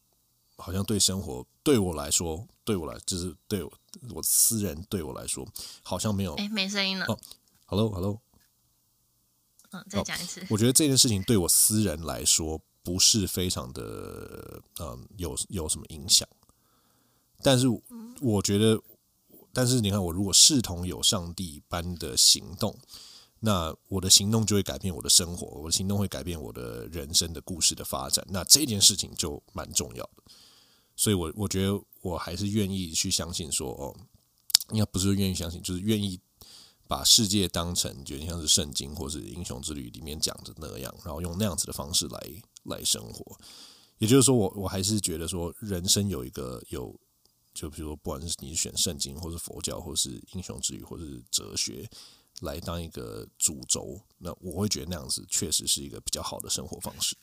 好像对生活对我来说，对我来就是对我我私人对我来说，好像没有。哎，没声音了。哦，Hello，Hello。嗯，再讲一次。我觉得这件事情对我私人来说。不是非常的嗯，有有什么影响，但是我觉得，但是你看，我如果视同有上帝般的行动，那我的行动就会改变我的生活，我的行动会改变我的人生的故事的发展，那这件事情就蛮重要的。所以我，我觉得我还是愿意去相信说，哦，应该不是愿意相信，就是愿意。把世界当成就像是圣经或是英雄之旅里面讲的那样，然后用那样子的方式来来生活。也就是说，我我还是觉得说，人生有一个有，就比如说，不管是你选圣经，或是佛教，或是英雄之旅，或是哲学，来当一个主轴，那我会觉得那样子确实是一个比较好的生活方式。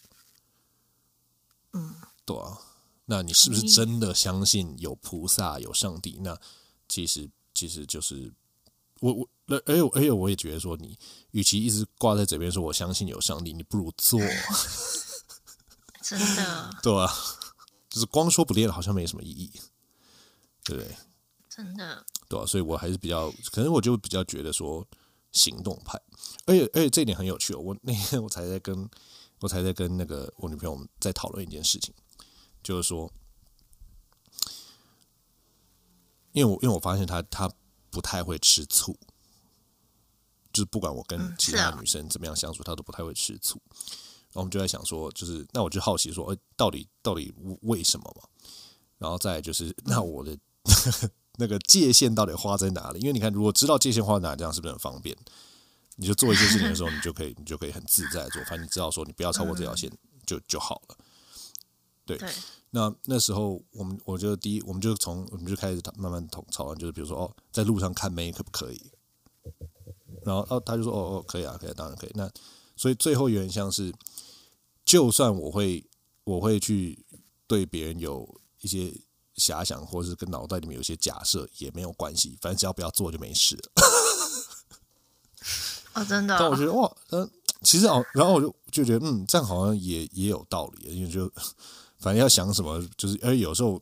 嗯，对啊。那你是不是真的相信有菩萨、有上帝？那其实其实就是我我。那哎呦哎呦，我也觉得说，你与其一直挂在嘴边说我相信有上帝，你不如做。真的。对啊，就是光说不练，好像没什么意义，对不对？真的。对啊，所以我还是比较，可能我就比较觉得说行动派。而且而且这一点很有趣哦，我那天我才在跟我才在跟那个我女朋友在讨论一件事情，就是说，因为我因为我发现她她不太会吃醋。就是不管我跟其他女生怎么样相处，她都不太会吃醋。然后我们就在想说，就是那我就好奇说，哎，到底到底为什么嘛？然后再就是，那我的那个界限到底画在哪里？因为你看，如果知道界限画在哪里，这样是不是很方便？你就做一些事情的时候，你就可以，你就可以很自在做。反正你知道说，你不要超过这条线就就好了。对。那那时候我们，我就第一，我们就从我们就开始慢慢讨讨论，就是比如说，哦，在路上看妹可不可以？然后哦，他就说哦哦，可以啊，可以啊，当然可以。那所以最后有点像是，就算我会我会去对别人有一些遐想，或者是跟脑袋里面有些假设也没有关系，反正只要不要做就没事了。哦，真的、哦。但我觉得哇，嗯，其实哦，然后我就就觉得嗯，这样好像也也有道理，因为就反正要想什么，就是而有时候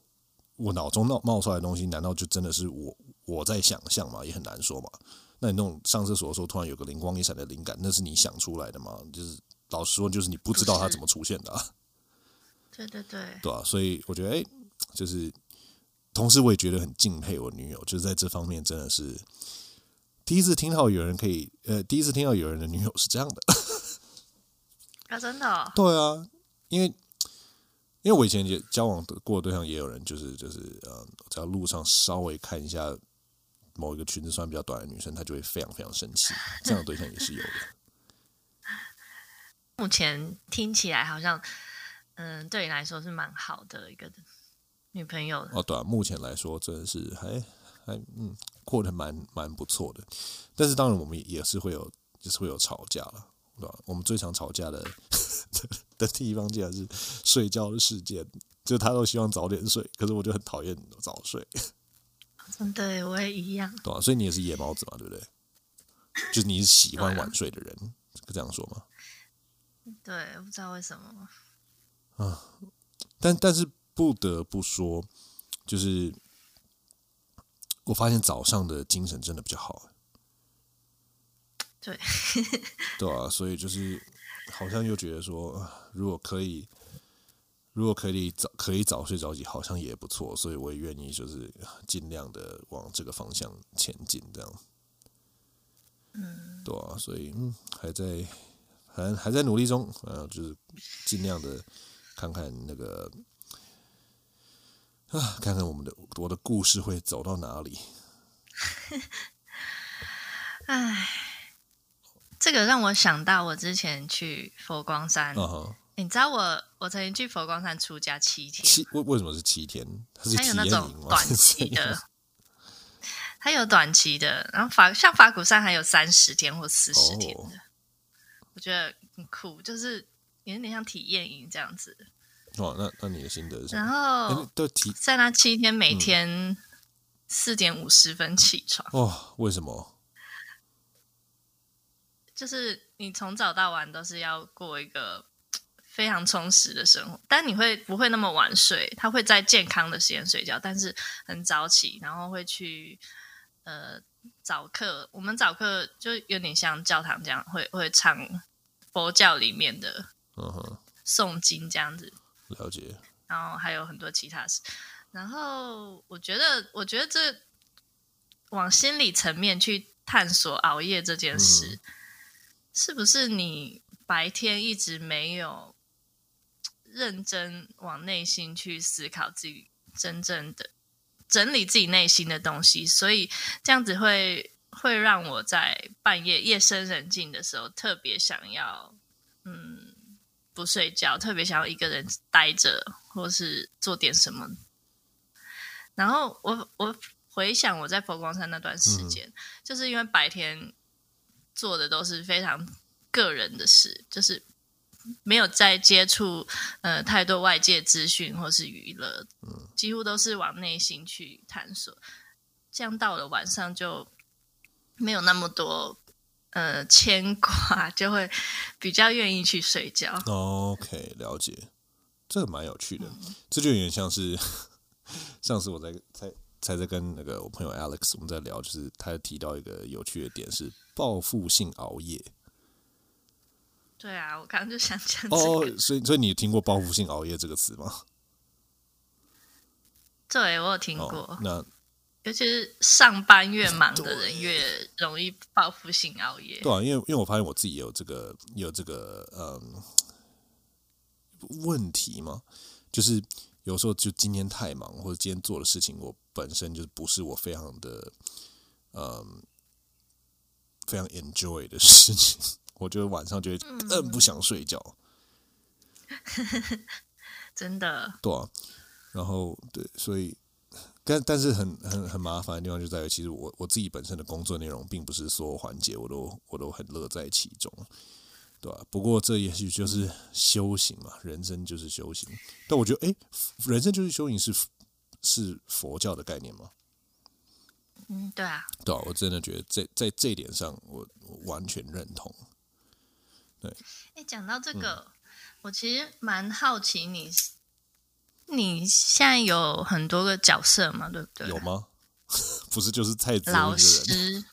我脑中冒冒出来的东西，难道就真的是我我在想象嘛？也很难说嘛。那你那种上厕所的时候突然有个灵光一闪的灵感，那是你想出来的吗？就是老实说，就是你不知道它怎么出现的啊。对对对，对啊，所以我觉得，哎，就是同时我也觉得很敬佩我女友，就是在这方面真的是第一次听到有人可以，呃，第一次听到有人的女友是这样的。啊，真的哦？对啊，因为因为我以前也交往过的对象也有人，就是就是呃，在路上稍微看一下。某一个裙子穿比较短的女生，她就会非常非常生气。这样的对象也是有的。目前听起来好像，嗯，对你来说是蛮好的一个女朋友。哦，对啊，目前来说真的是还还嗯过得蛮蛮不错的。但是当然，我们也是会有，就是会有吵架了，对吧？我们最常吵架的 的地方，竟然是睡觉的时间。就他都希望早点睡，可是我就很讨厌早睡。嗯，对，我也一样。对啊，所以你也是夜猫子嘛，对不对？就是你是喜欢晚睡的人，这个这样说吗？对，不知道为什么。啊，但但是不得不说，就是我发现早上的精神真的比较好。对，对啊，所以就是好像又觉得说，如果可以。如果可以早可以早睡早起，好像也不错，所以我也愿意就是尽量的往这个方向前进，这样。嗯，对啊，所以嗯，还在还还在努力中，呃，就是尽量的看看那个啊，看看我们的我的故事会走到哪里。唉，这个让我想到我之前去佛光山。Uh huh. 你知道我我曾经去佛光山出家七天。七为为什么是七天？它有那种短期的，它有短期的，然后法像法鼓山还有三十天或四十天的。Oh. 我觉得很酷，就是有点像体验营这样子。哦，那那你的心得是什么？然后都提在那七天，每天四点五十分起床。哦，为什么？就是你从早到晚都是要过一个非常充实的生活，但你会不会那么晚睡？他会在健康的时间睡觉，但是很早起，然后会去呃早课。我们早课就有点像教堂这样，会会唱佛教里面的诵经这样子。了解，然后还有很多其他事，然后我觉得，我觉得这往心理层面去探索熬夜这件事，嗯、是不是你白天一直没有认真往内心去思考自己真正的整理自己内心的东西，所以这样子会会让我在半夜夜深人静的时候特别想要，嗯。不睡觉，特别想要一个人待着，或是做点什么。然后我我回想我在佛光山那段时间，嗯、就是因为白天做的都是非常个人的事，就是没有在接触呃太多外界资讯或是娱乐，嗯、几乎都是往内心去探索。这样到了晚上就没有那么多。呃，牵挂就会比较愿意去睡觉。OK，了解，这个蛮有趣的。嗯、这就有点像是 上次我在在才在跟那个我朋友 Alex 我们在聊，就是他提到一个有趣的点是报复性熬夜。对啊，我刚刚就想讲这个。哦，所以所以你听过报复性熬夜这个词吗？对，我有听过。哦、那尤其是上班越忙的人越容易报复性熬夜。对啊，因为因为我发现我自己也有这个有这个嗯问题嘛，就是有时候就今天太忙，或者今天做的事情，我本身就是不是我非常的嗯非常 enjoy 的事情，我觉得晚上就会更不想睡觉。嗯、真的。对啊，然后对，所以。但但是很很很麻烦的地方就在于，其实我我自己本身的工作内容，并不是所有环节我都我都很乐在其中，对吧？不过这也许就是修行嘛，人生就是修行。但我觉得，哎，人生就是修行是是佛教的概念吗？嗯，对啊，对啊，我真的觉得在在这一点上我，我完全认同。对，哎，讲到这个，嗯、我其实蛮好奇你。你现在有很多个角色嘛，对不对？有吗？不是，就是蔡子老师。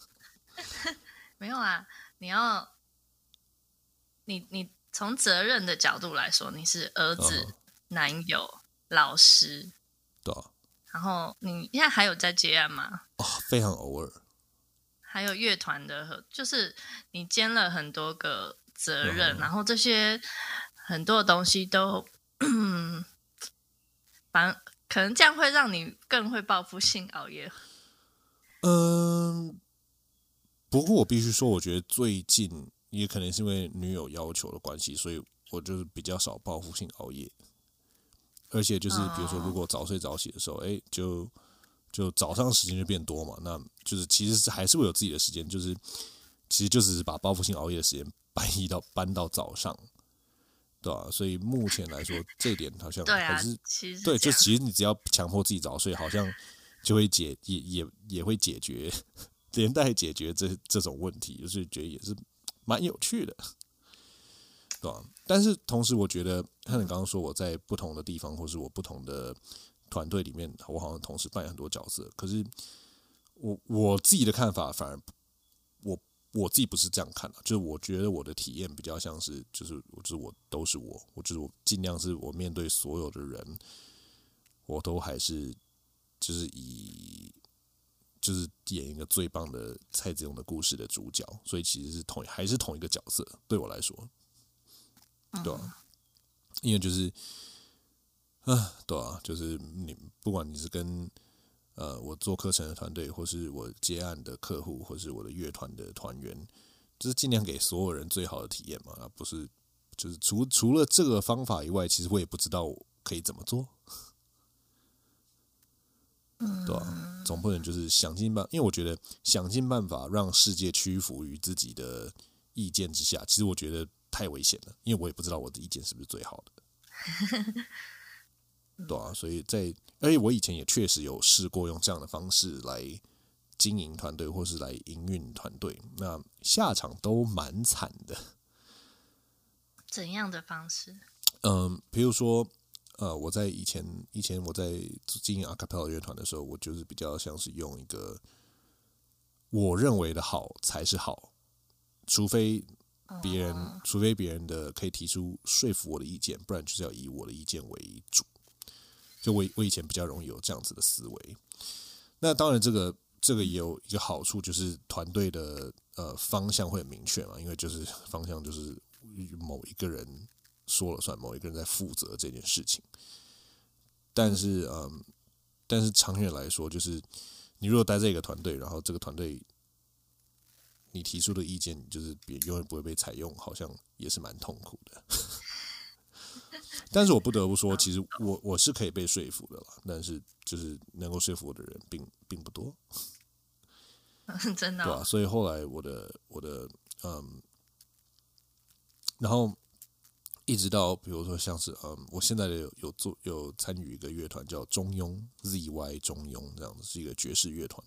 没有啊，你要你你从责任的角度来说，你是儿子、uh. 男友、老师，对啊。然后你现在还有在接案吗？哦，非常偶尔。还有乐团的，就是你兼了很多个责任，uh. 然后这些很多的东西都。反可能这样会让你更会报复性熬夜。嗯，不过我必须说，我觉得最近也可能是因为女友要求的关系，所以我就是比较少报复性熬夜。而且就是比如说，如果早睡早起的时候，哎、就就早上时间就变多嘛，那就是其实是还是会有自己的时间，就是其实就是把报复性熬夜的时间 搬移到搬到早上。对啊，所以目前来说，这点好像 还是，是对，就其实你只要强迫自己早睡，好像就会解也也也会解决连带解决这这种问题，就是觉得也是蛮有趣的，对啊，但是同时，我觉得像你刚刚说，我在不同的地方，或是我不同的团队里面，我好像同时扮演很多角色。可是我我自己的看法，反而我。自己不是这样看的，就是我觉得我的体验比较像是，就是我就是我都是我，我就是我尽量是我面对所有的人，我都还是就是以就是演一个最棒的蔡子勇的故事的主角，所以其实是同还是同一个角色，对我来说，对啊？因为就是啊，对啊，就是你不管你是跟呃我做课程的团队，或是我接案的客户，或是我的乐团的团员，就是尽量给所有人最好的体验嘛，而不是就是除除了这个方法以外，其实我也不知道可以怎么做。对啊，总不能就是想尽办，因为我觉得想尽办法让世界屈服于自己的意见之下，其实我觉得太危险了，因为我也不知道我的意见是不是最好的。对啊，所以在，而且我以前也确实有试过用这样的方式来经营团队，或是来营运团队，那下场都蛮惨的。怎样的方式？嗯，比如说。呃，我在以前以前我在经营阿卡贝拉乐团的时候，我就是比较像是用一个我认为的好才是好，除非别人、哦、除非别人的可以提出说服我的意见，不然就是要以我的意见为主。就我我以前比较容易有这样子的思维。那当然，这个这个也有一个好处，就是团队的呃方向会很明确嘛，因为就是方向就是某一个人。说了算，某一个人在负责这件事情。但是，嗯，但是长远来说，就是你如果待在一个团队，然后这个团队你提出的意见就是别永远不会被采用，好像也是蛮痛苦的。但是我不得不说，其实我我是可以被说服的啦。但是，就是能够说服我的人并并不多。真的、哦，对啊，所以后来我的我的嗯，然后。一直到比如说像是嗯，我现在的有有做有参与一个乐团叫中庸 ZY 中庸这样子，是一个爵士乐团。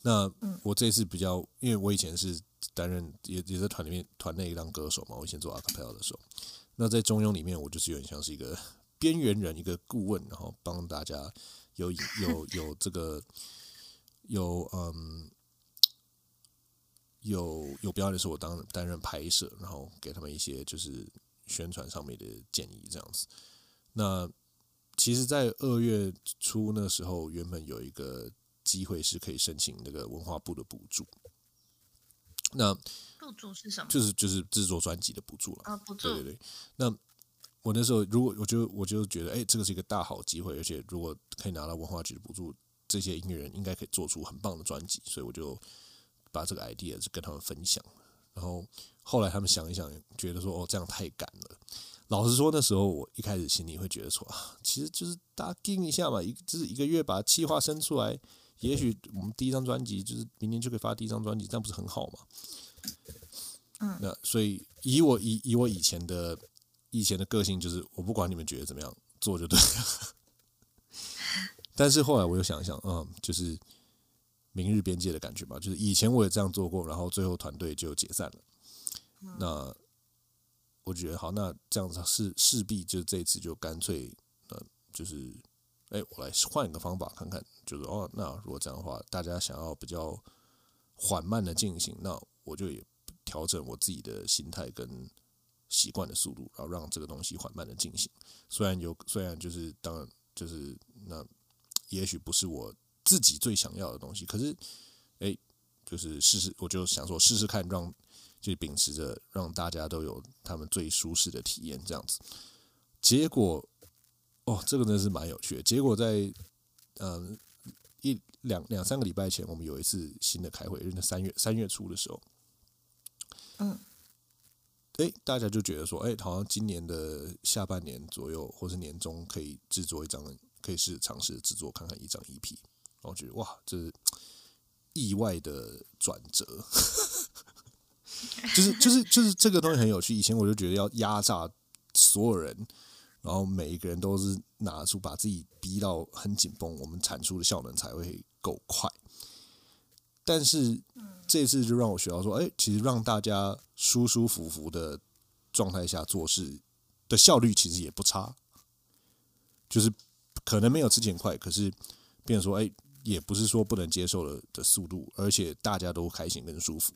那我这次比较，因为我以前是担任也也在团里面团内当歌手嘛，我以前做阿卡贝拉的时候，那在中庸里面，我就是有点像是一个 边缘人，一个顾问，然后帮大家有有有这个有嗯有有表演的时候，我当担任拍摄，然后给他们一些就是。宣传上面的建议这样子，那其实，在二月初那时候，原本有一个机会是可以申请那个文化部的补助。那补助是什么？就是就是制作专辑的补助了啊，补助。对对对。那我那时候，如果我就我就觉得，哎，这个是一个大好机会，而且如果可以拿到文化局的补助，这些音乐人应该可以做出很棒的专辑，所以我就把这个 idea 就跟他们分享。然后后来他们想一想，觉得说哦，这样太赶了。老实说，那时候我一开始心里会觉得说啊，其实就是大家盯一下嘛，一就是一个月把计划生出来，也许我们第一张专辑就是明年就可以发第一张专辑，这样不是很好吗？嗯，那所以以我以以我以前的以前的个性，就是我不管你们觉得怎么样做就对了。但是后来我又想一想，嗯，就是。明日边界的感觉吧，就是以前我也这样做过，然后最后团队就解散了。嗯、那我觉得好，那这样子势势必就这一次就干脆，呃，就是，哎，我来换一个方法看看，就是哦，那如果这样的话，大家想要比较缓慢的进行，那我就也调整我自己的心态跟习惯的速度，然后让这个东西缓慢的进行。虽然有，虽然就是当然就是那，也许不是我。自己最想要的东西，可是，哎、就是试试，我就想说试试看让，就秉持着让大家都有他们最舒适的体验这样子。结果，哦，这个真是蛮有趣的。结果在嗯一两两三个礼拜前，我们有一次新的开会，就是三月三月初的时候，嗯，哎、大家就觉得说，哎、好像今年的下半年左右，或是年中可以制作一张，可以试尝试制作看看一张 EP。然后觉得哇，这意外的转折，就是就是就是这个东西很有趣。以前我就觉得要压榨所有人，然后每一个人都是拿出把自己逼到很紧绷，我们产出的效能才会够快。但是这次就让我学到说，哎，其实让大家舒舒服服的状态下做事的效率其实也不差，就是可能没有之前快，可是变成说，哎。也不是说不能接受的的速度，而且大家都开心跟舒服，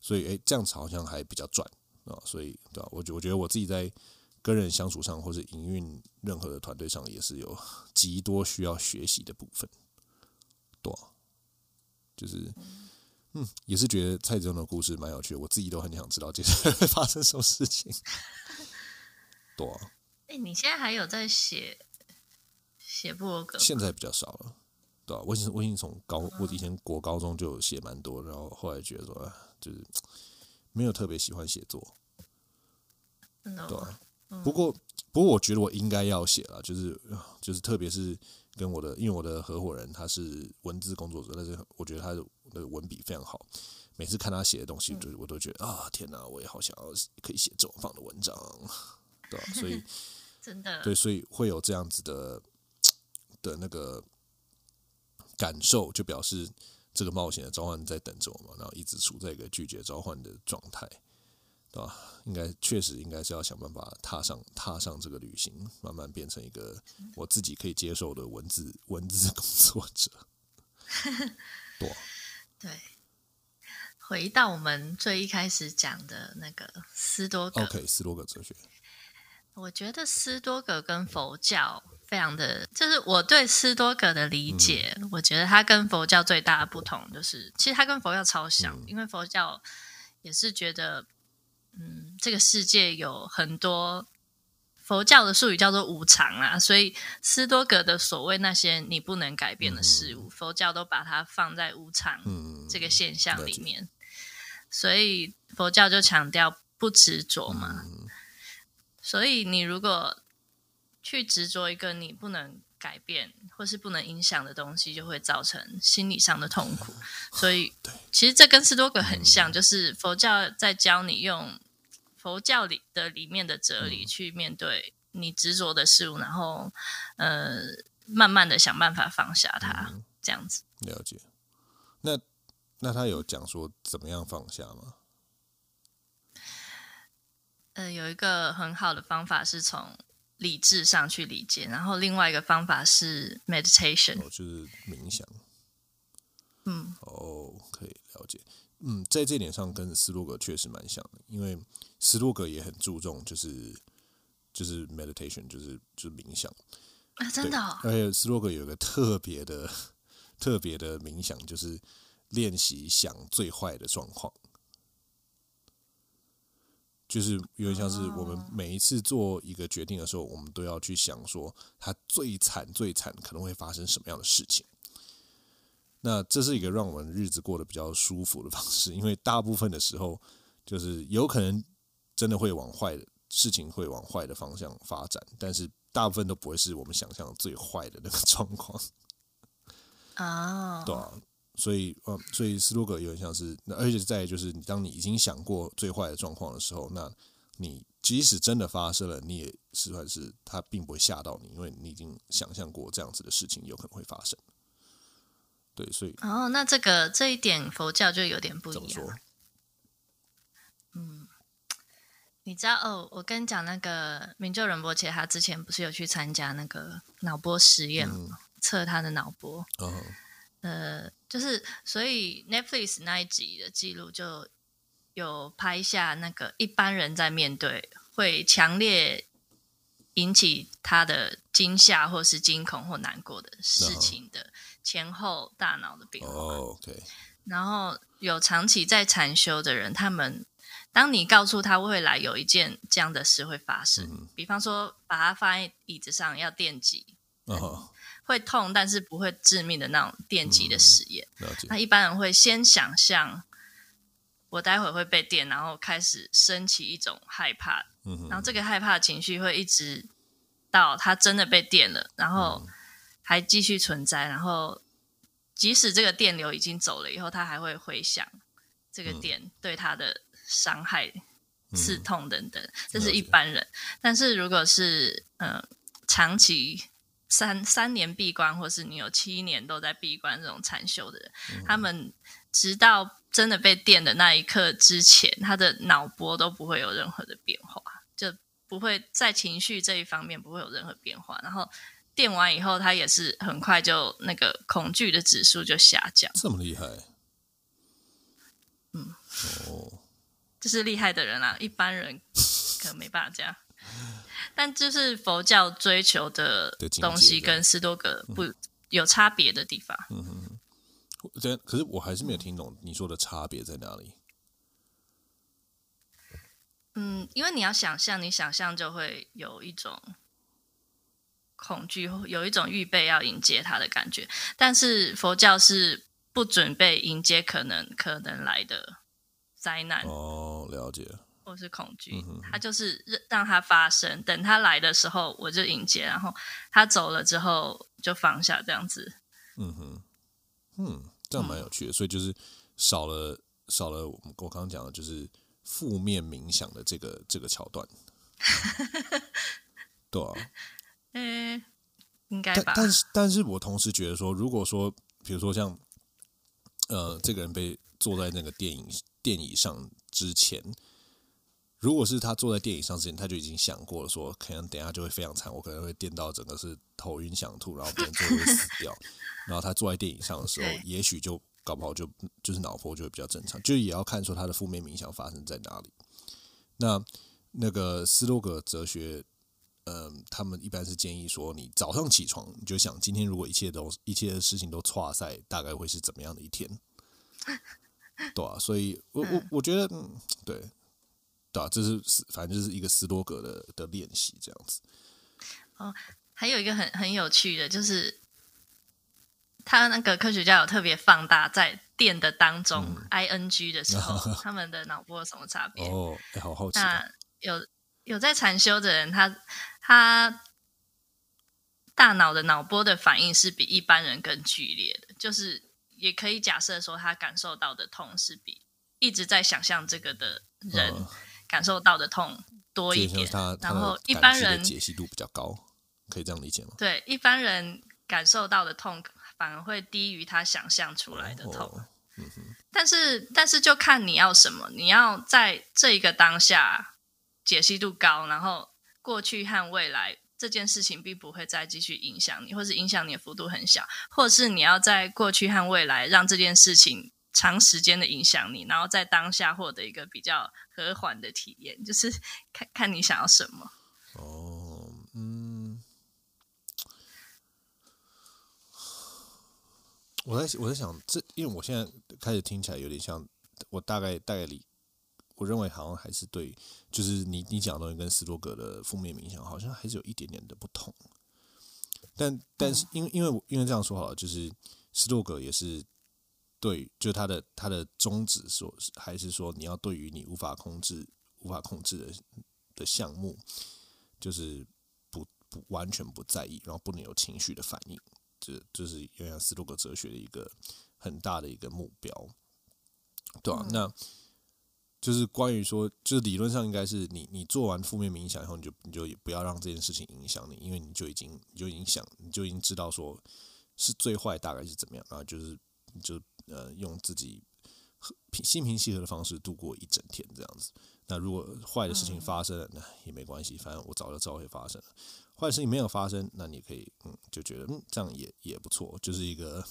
所以哎、欸，这样子好像还比较赚啊，所以对吧？我觉我觉得我自己在跟人相处上，或是营运任何的团队上，也是有极多需要学习的部分，对，就是嗯，也是觉得蔡志忠的故事蛮有趣的，我自己都很想知道接下来会发生什么事情，对。哎，你现在还有在写写部落格？现在比较少了，对、啊？我已经我已经从高，我以前国高中就有写蛮多，然后后来觉得说，就是没有特别喜欢写作，对吧、啊嗯？不过不过，我觉得我应该要写了，就是就是，特别是跟我的，因为我的合伙人他是文字工作者，但是我觉得他的文笔非常好。每次看他写的东西，就我都觉得啊，天哪，我也好想要可以写这种放的文章，对吧、啊？所以 真的对，所以会有这样子的的那个感受，就表示这个冒险的召唤在等着我们，然后一直处在一个拒绝召唤的状态，对吧？应该确实应该是要想办法踏上踏上这个旅行，慢慢变成一个我自己可以接受的文字文字工作者，对对。回到我们最一开始讲的那个斯多葛，OK，斯多葛哲学。我觉得斯多葛跟佛教非常的，就是我对斯多葛的理解，嗯、我觉得它跟佛教最大的不同就是，其实它跟佛教超像，嗯、因为佛教也是觉得，嗯，这个世界有很多。佛教的术语叫做无常啊，所以斯多格的所谓那些你不能改变的事物，嗯、佛教都把它放在无常这个现象里面。嗯、所以佛教就强调不执着嘛。嗯、所以你如果去执着一个你不能改变或是不能影响的东西，就会造成心理上的痛苦。所以，其实这跟斯多葛很像，就是佛教在教你用。佛教里的里面的哲理去面对你执着的事物，嗯、然后呃，慢慢的想办法放下它，嗯、这样子。了解。那那他有讲说怎么样放下吗？呃，有一个很好的方法是从理智上去理解，然后另外一个方法是 meditation，哦，就是冥想。嗯，哦，可以了解。嗯，在这点上跟斯洛格确实蛮像的，因为斯洛格也很注重就是就是 meditation，就是就是冥想啊，真的、哦。而且斯洛格有一个特别的特别的冥想，就是练习想最坏的状况，就是有点像是我们每一次做一个决定的时候，我们都要去想说，它最惨最惨可能会发生什么样的事情。那这是一个让我们日子过得比较舒服的方式，因为大部分的时候，就是有可能真的会往坏的事情会往坏的方向发展，但是大部分都不会是我们想象最坏的那个状况。啊，oh. 对啊，所以，嗯，所以斯多葛有点像是，那而且在就是，你当你已经想过最坏的状况的时候，那你即使真的发生了，你也实在是它并不会吓到你，因为你已经想象过这样子的事情有可能会发生。对，所以哦，那这个这一点佛教就有点不一样。嗯，你知道哦？我跟你讲，那个明就仁波切，他之前不是有去参加那个脑波实验吗？测、嗯、他的脑波。哦。呃，就是所以 Netflix 那一集的记录就有拍下那个一般人在面对会强烈引起他的惊吓或是惊恐或难过的事情的。哦前后大脑的变化。Oh, okay. 然后有长期在禅修的人，他们当你告诉他未来有一件这样的事会发生，嗯、比方说把他放在椅子上要电击，oh. 会痛但是不会致命的那种电击的实验。嗯、那一般人会先想象我待会会被电，然后开始升起一种害怕，嗯、然后这个害怕的情绪会一直到他真的被电了，然后。嗯还继续存在，然后即使这个电流已经走了以后，他还会回想这个电对他的伤害、嗯、刺痛等等，这是一般人。但是如果是呃长期三三年闭关，或是你有七年都在闭关这种禅修的人，嗯、他们直到真的被电的那一刻之前，他的脑波都不会有任何的变化，就不会在情绪这一方面不会有任何变化，然后。电完以后，他也是很快就那个恐惧的指数就下降，这么厉害？嗯，哦，这是厉害的人啊，一般人可能没办法这样。但就是佛教追求的东西跟斯多葛不有差别的地方。嗯哼，这可是我还是没有听懂你说的差别在哪里。嗯，因为你要想象，你想象就会有一种恐惧，有一种预备要迎接它的感觉。但是佛教是不准备迎接可能可能来的灾难。哦，了解。或是恐惧，他就是让它发生，等它来的时候我就迎接，然后它走了之后就放下，这样子。嗯哼，嗯，这样蛮有趣的。嗯、所以就是少了少了我们我刚刚讲的，就是负面冥想的这个这个桥段。对啊，嗯、欸，应该吧。但但是，但是我同时觉得说，如果说，比如说像，呃，这个人被坐在那个电影电椅上之前，如果是他坐在电影上之前，他就已经想过了，说可能等一下就会非常惨，我可能会电到整个是头晕想吐，然后别人就会死掉。然后他坐在电影上的时候，也许就搞不好就就是脑波就会比较正常，就也要看说他的负面冥想发生在哪里。那。那个斯洛格哲学，嗯、呃，他们一般是建议说，你早上起床你就想，今天如果一切都一切的事情都错赛，大概会是怎么样的一天？对啊，所以我我我觉得，嗯，对，对啊，这是反正就是一个斯多格的的练习这样子。哦，还有一个很很有趣的，就是他那个科学家有特别放大在电的当中、嗯、，I N G 的时候，他们的脑波有什么差别？哦，欸、好好奇。有有在禅修的人，他他大脑的脑波的反应是比一般人更剧烈的，就是也可以假设说，他感受到的痛是比一直在想象这个的人感受到的痛多一点。嗯、然后一般人解析度比较高，可以这样理解吗？对，一般人感受到的痛反而会低于他想象出来的痛。哦嗯、但是但是就看你要什么，你要在这一个当下。解析度高，然后过去和未来这件事情并不会再继续影响你，或是影响你的幅度很小，或是你要在过去和未来让这件事情长时间的影响你，然后在当下获得一个比较和缓的体验，就是看看你想要什么。哦，嗯，我在我在想，这因为我现在开始听起来有点像，我大概大概理。我认为好像还是对，就是你你讲的东西跟斯多格的负面冥想好像还是有一点点的不同。但但是因为因为因为这样说好了，就是斯多格也是对，就他的他的宗旨说，还是说你要对于你无法控制无法控制的的项目，就是不不完全不在意，然后不能有情绪的反应，这就是原来斯多格哲学的一个很大的一个目标，对啊，那。就是关于说，就是理论上应该是你，你做完负面冥想以后，你就你就不要让这件事情影响你，因为你就已经你就已经想，你就已经知道说是最坏大概是怎么样，然后就是就呃用自己心平气和的方式度过一整天这样子。那如果坏的事情发生了，那也没关系，反正我早就知道会发生了。坏的事情没有发生，那你可以嗯就觉得嗯这样也也不错，就是一个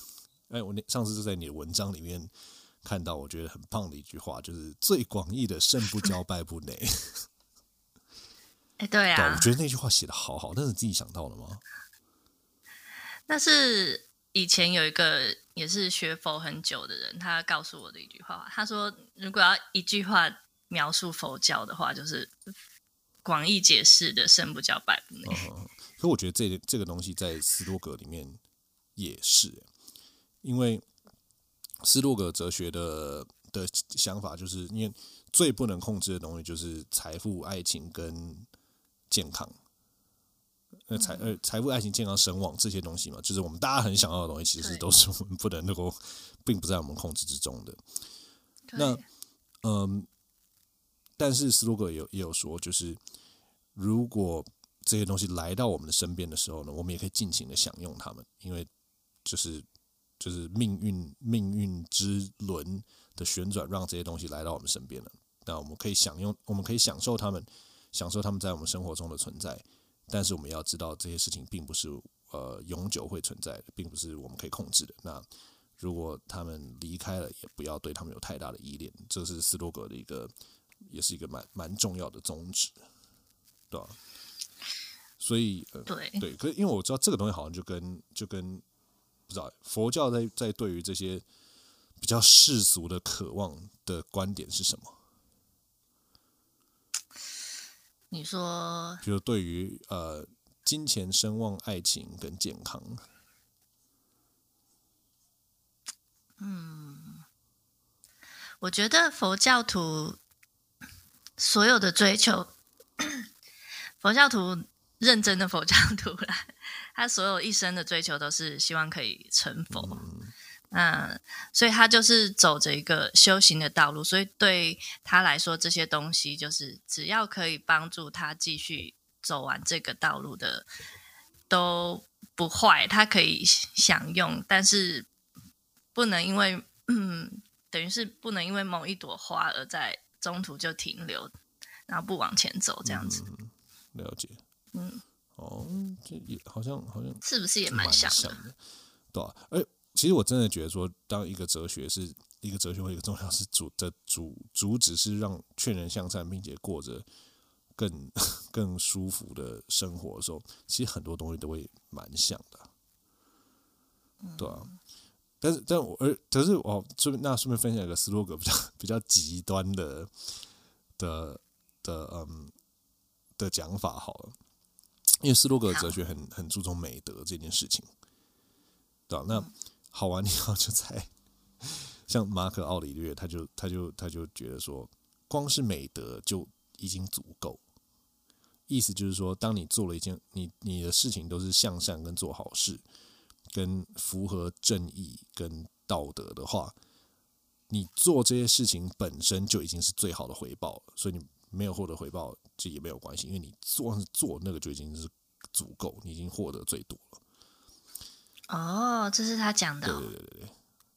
哎我那上次就在你的文章里面。看到我觉得很棒的一句话，就是最广义的胜不骄败不馁。哎，对啊，我觉得那句话写的好好，那是自己想到的吗？那是以前有一个也是学佛很久的人，他告诉我的一句话。他说，如果要一句话描述佛教的话，就是广义解释的胜不骄败不馁。嗯，可我觉得这这个东西在斯多格里面也是，因为。斯多格哲学的的想法，就是因为最不能控制的东西就是财富、爱情跟健康。那财呃财富、爱情、健康、声望这些东西嘛，就是我们大家很想要的东西，其实都是我们不能够，并不在我们控制之中的。那嗯，但是斯多格也有也有说，就是如果这些东西来到我们的身边的时候呢，我们也可以尽情的享用它们，因为就是。就是命运命运之轮的旋转，让这些东西来到我们身边了。那我们可以享用，我们可以享受它们，享受它们在我们生活中的存在。但是我们要知道，这些事情并不是呃永久会存在的，并不是我们可以控制的。那如果他们离开了，也不要对他们有太大的依恋。这是斯多葛的一个，也是一个蛮蛮重要的宗旨，对吧？所以，呃、对对，可是因为我知道这个东西好像就跟就跟。不知道佛教在在对于这些比较世俗的渴望的观点是什么？你说，比如对于呃金钱、声望、爱情跟健康。嗯，我觉得佛教徒所有的追求，佛教徒认真的佛教徒啦，他所有一生的追求都是希望可以成佛。嗯嗯，所以他就是走着一个修行的道路，所以对他来说，这些东西就是只要可以帮助他继续走完这个道路的都不坏，他可以享用，但是不能因为嗯，等于是不能因为某一朵花而在中途就停留，然后不往前走这样子。嗯，了解。嗯，哦，这也好像好像是不是也蛮像的？的对啊，哎。其实我真的觉得说，当一个哲学是一个哲学，或一个重要是主的主主旨是让劝人向善，并且过着更 更舒服的生活的时候，其实很多东西都会蛮像的，对啊。但是，但我而可是我顺便那顺便分享一个斯多格比较比较极端的的的嗯的讲法好了，因为斯多葛哲学很很注重美德这件事情，对啊，那。好玩你好就在像马可奥里略，他就他就他就觉得说，光是美德就已经足够。意思就是说，当你做了一件你你的事情都是向善跟做好事，跟符合正义跟道德的话，你做这些事情本身就已经是最好的回报了。所以你没有获得回报，这也没有关系，因为你做做那个就已经是足够，你已经获得最多了。哦，这是他讲的。对对对对对，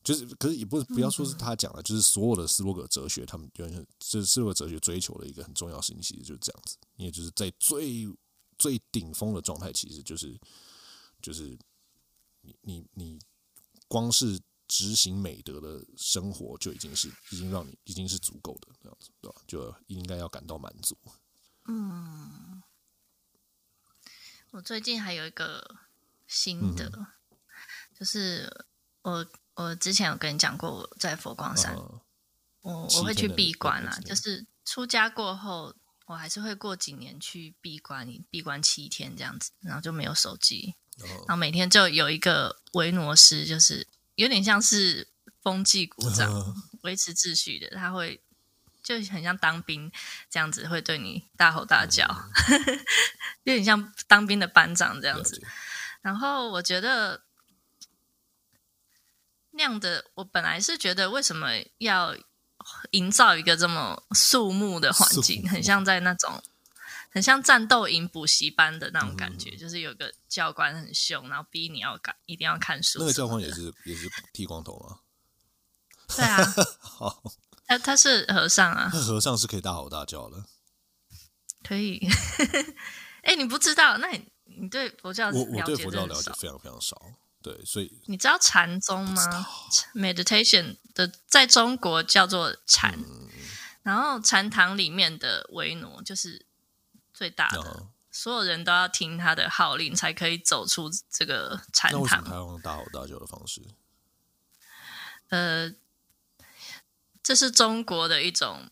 就是，可是也不不要说是他讲的，就是所有的斯多葛哲学，他们就是这斯多葛哲学追求的一个很重要事情，其实就是这样子。因为就是在最最顶峰的状态，其实就是就是你你你光是执行美德的生活，就已经是已经让你已经是足够的这样子，对吧？就应该要感到满足。嗯，我最近还有一个心得。就是我，我之前有跟你讲过，我在佛光山，哦、我我会去闭关啦。就是出家过后，我还是会过几年去闭关，闭关七天这样子，然后就没有手机，哦、然后每天就有一个维挪师，就是有点像是风纪鼓掌，哦、维持秩序的，他会就很像当兵这样子，会对你大吼大叫，嗯、有点像当兵的班长这样子。然后我觉得。那样的，我本来是觉得为什么要营造一个这么肃穆的环境，很像在那种很像战斗营补习班的那种感觉，嗯、就是有个教官很凶，然后逼你要看，一定要看书。那个教官也是也是剃光头吗？对啊，好，他他是和尚啊，和尚是可以大吼大叫的，可以。哎、欸，你不知道？那你你对佛教我我对佛教了解非常非常少。对，所以你知道禅宗吗？Meditation 的在中国叫做禅，嗯、然后禅堂里面的维诺就是最大的，嗯、所有人都要听他的号令才可以走出这个禅堂。那为什么他用大吼大叫的方式？呃，这是中国的一种。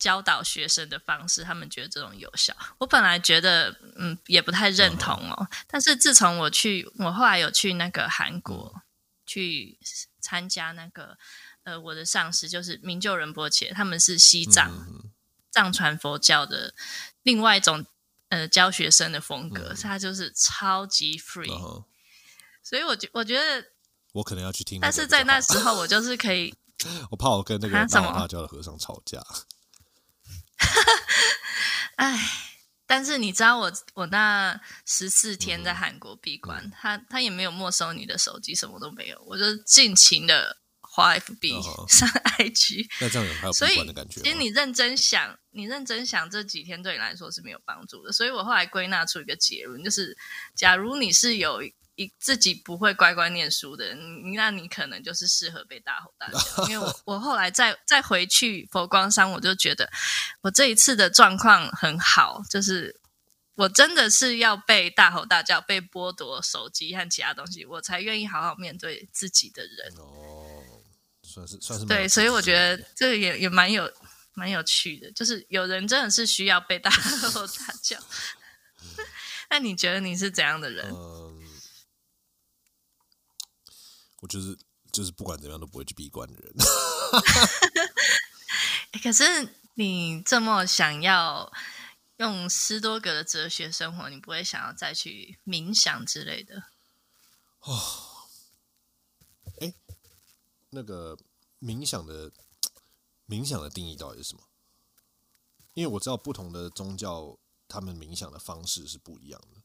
教导学生的方式，他们觉得这种有效。我本来觉得，嗯，也不太认同哦。嗯、但是自从我去，我后来有去那个韩国、嗯、去参加那个，呃，我的上司就是明就仁波切，他们是西藏、嗯、藏传佛教的另外一种呃教学生的风格，嗯、他就是超级 free。嗯、所以我觉我觉得我可能要去听，但是在那时候我就是可以，我怕我跟那个大吼大叫的和尚吵架。哎，但是你知道我我那十四天在韩国闭关，嗯、他他也没有没收你的手机，什么都没有，我就尽情的花 FB、哦、上 IG。那这样有还有闭关的感觉？其实你认真想，你认真想，这几天对你来说是没有帮助的。所以我后来归纳出一个结论，就是假如你是有。自己不会乖乖念书的，那你可能就是适合被大吼大叫。因为我 我后来再再回去佛光山，我就觉得我这一次的状况很好，就是我真的是要被大吼大叫、被剥夺手机和其他东西，我才愿意好好面对自己的人。哦，算是算是对，所以我觉得这个也也蛮有蛮有趣的，就是有人真的是需要被大 吼大叫。那你觉得你是怎样的人？嗯，我就是就是不管怎样都不会去闭关的人。可是你这么想要用斯多格的哲学生活，你不会想要再去冥想之类的？哦，哎，那个冥想的冥想的定义到底是什么？因为我知道不同的宗教，他们冥想的方式是不一样的，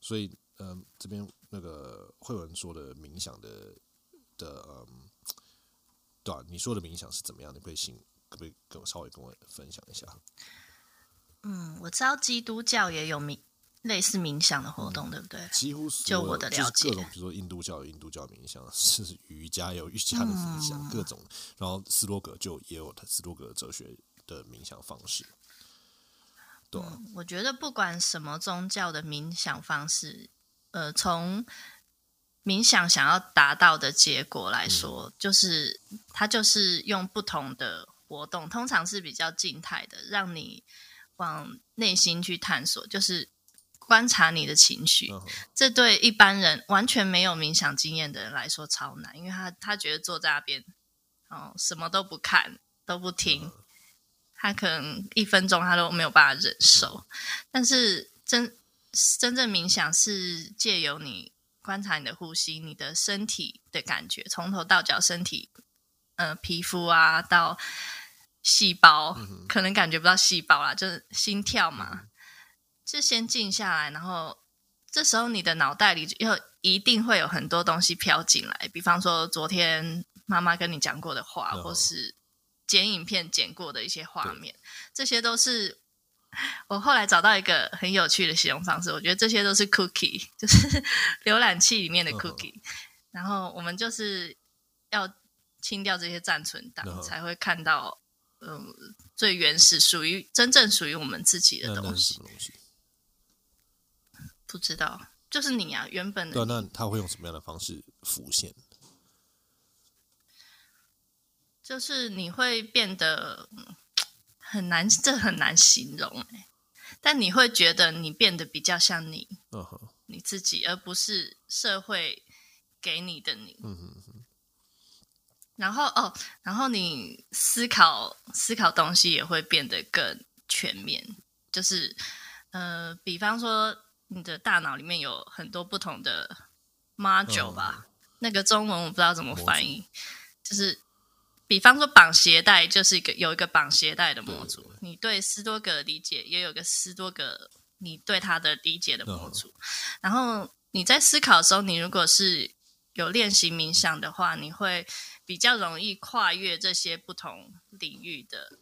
所以，嗯、呃，这边那个慧文说的冥想的的，嗯，对啊，你说的冥想是怎么样？你可以请可不可以跟我稍微跟我分享一下？嗯，我知道基督教也有冥。类似冥想的活动，嗯、对不对？几乎就我的了解，各种比如说印度教有印度教冥想，是瑜伽有瑜伽的冥想，嗯、各种。然后斯多葛就也有他斯多葛哲学的冥想方式。对、啊嗯，我觉得不管什么宗教的冥想方式，呃，从冥想想要达到的结果来说，嗯、就是它就是用不同的活动，通常是比较静态的，让你往内心去探索，就是。观察你的情绪，嗯、这对一般人完全没有冥想经验的人来说超难，因为他他觉得坐在那边，哦，什么都不看都不听，嗯、他可能一分钟他都没有办法忍受。嗯、但是真真正冥想是借由你观察你的呼吸，你的身体的感觉，从头到脚身体，呃，皮肤啊到细胞，嗯、可能感觉不到细胞啦，就是心跳嘛。嗯就先静下来，然后这时候你的脑袋里又一定会有很多东西飘进来，比方说昨天妈妈跟你讲过的话，哦、或是剪影片剪过的一些画面，这些都是 我后来找到一个很有趣的使用方式。我觉得这些都是 cookie，就是浏览器里面的 cookie，、哦、然后我们就是要清掉这些暂存档，哦、才会看到嗯最原始、属于真正属于我们自己的东西。不知道，就是你啊，原本的。对，那他会用什么样的方式浮现？就是你会变得很难，这很难形容哎。但你会觉得你变得比较像你，嗯哼，你自己，而不是社会给你的你。嗯哼哼。然后哦，然后你思考思考东西也会变得更全面，就是呃，比方说。你的大脑里面有很多不同的 module 吧？嗯、那个中文我不知道怎么翻译，就是比方说绑鞋带，就是一个有一个绑鞋带的模组。对对对，你对斯多葛的理解，也有一个斯多葛你对他的理解的模组。嗯、然后你在思考的时候，你如果是有练习冥想的话，你会比较容易跨越这些不同领域的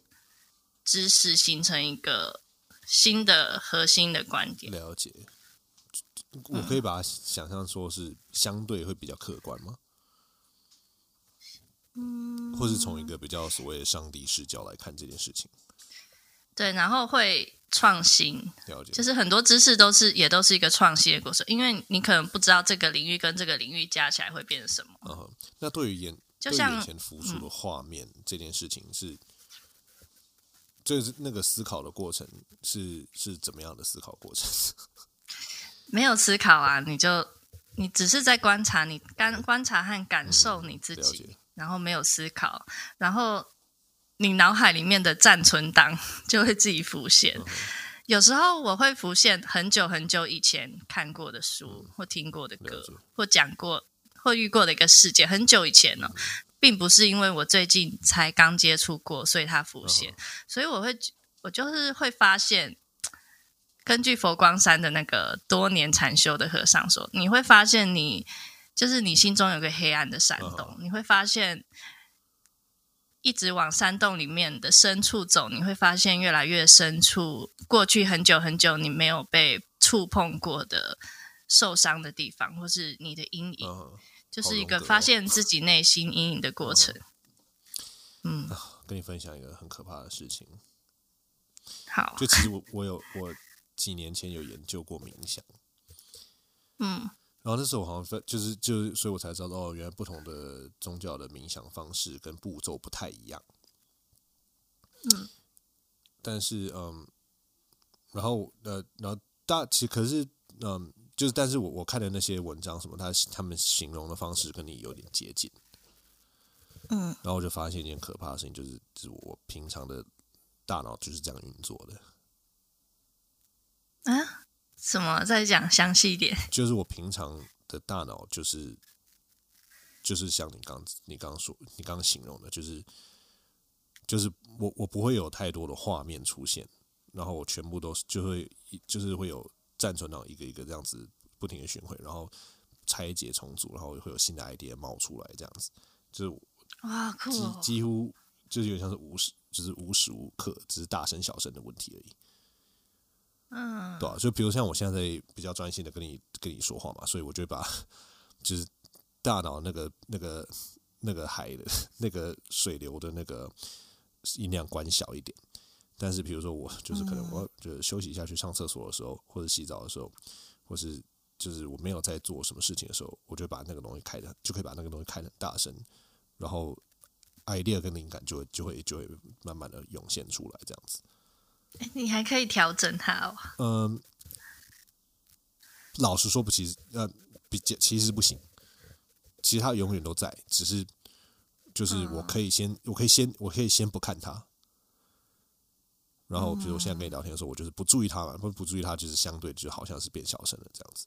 知识，形成一个新的核心的观点。了解。我可以把它想象说是相对会比较客观吗？嗯，或是从一个比较所谓的上帝视角来看这件事情。对，然后会创新，了解，就是很多知识都是也都是一个创新的过程，因为你可能不知道这个领域跟这个领域加起来会变成什么。嗯，那对于眼就像眼前浮出的画面这件事情是，就是那个思考的过程是是怎么样的思考过程？没有思考啊，你就你只是在观察，你观观察和感受你自己，嗯、然后没有思考，然后你脑海里面的暂存档 就会自己浮现。嗯、有时候我会浮现很久很久以前看过的书，嗯、或听过的歌，或讲过或遇过的一个事件，很久以前呢、并不是因为我最近才刚接触过，所以它浮现。嗯、所以我会，我就是会发现。根据佛光山的那个多年禅修的和尚说，你会发现你就是你心中有个黑暗的山洞，uh. 你会发现一直往山洞里面的深处走，你会发现越来越深处，过去很久很久你没有被触碰过的受伤的地方，或是你的阴影，uh. 就是一个发现自己内心阴影的过程。Uh. 嗯，跟你分享一个很可怕的事情。好，就其实我我有我。几年前有研究过冥想，嗯，然后那时候我好像就是就是，所以我才知道哦，原来不同的宗教的冥想方式跟步骤不太一样，嗯，但是嗯，然后呃，然后大其实可是嗯，就是但是我我看的那些文章什么，他他们形容的方式跟你有点接近，嗯，然后我就发现一件可怕的事情，就是就是我平常的大脑就是这样运作的。啊？什么？再讲详细一点。就是我平常的大脑就是就是像你刚你刚刚说你刚刚形容的，就是就是我我不会有太多的画面出现，然后我全部都是就会就是会有暂存到一个一个这样子不停的巡回，然后拆解重组，然后会有新的 idea 冒出来，这样子就是哇酷哦，几几乎就是有点像是无时就是无时无刻只是大声小声的问题而已。嗯，对啊，就比如像我现在在比较专心的跟你跟你说话嘛，所以我就把就是大脑那个那个那个海的那个水流的那个音量关小一点。但是比如说我就是可能我就是休息一下去上厕所的时候，或者洗澡的时候，或是就是我没有在做什么事情的时候，我就把那个东西开的就可以把那个东西开得很大声，然后 idea 跟灵感就会就会就会慢慢的涌现出来，这样子。你还可以调整它哦。嗯，老实说不，其实呃，比较其实不行。其实它永远都在，只是就是我可以先，嗯、我可以先，我可以先不看它。然后，比如我现在跟你聊天的时候，我就是不注意它嘛，不不注意它，就是相对就好像是变小声了这样子。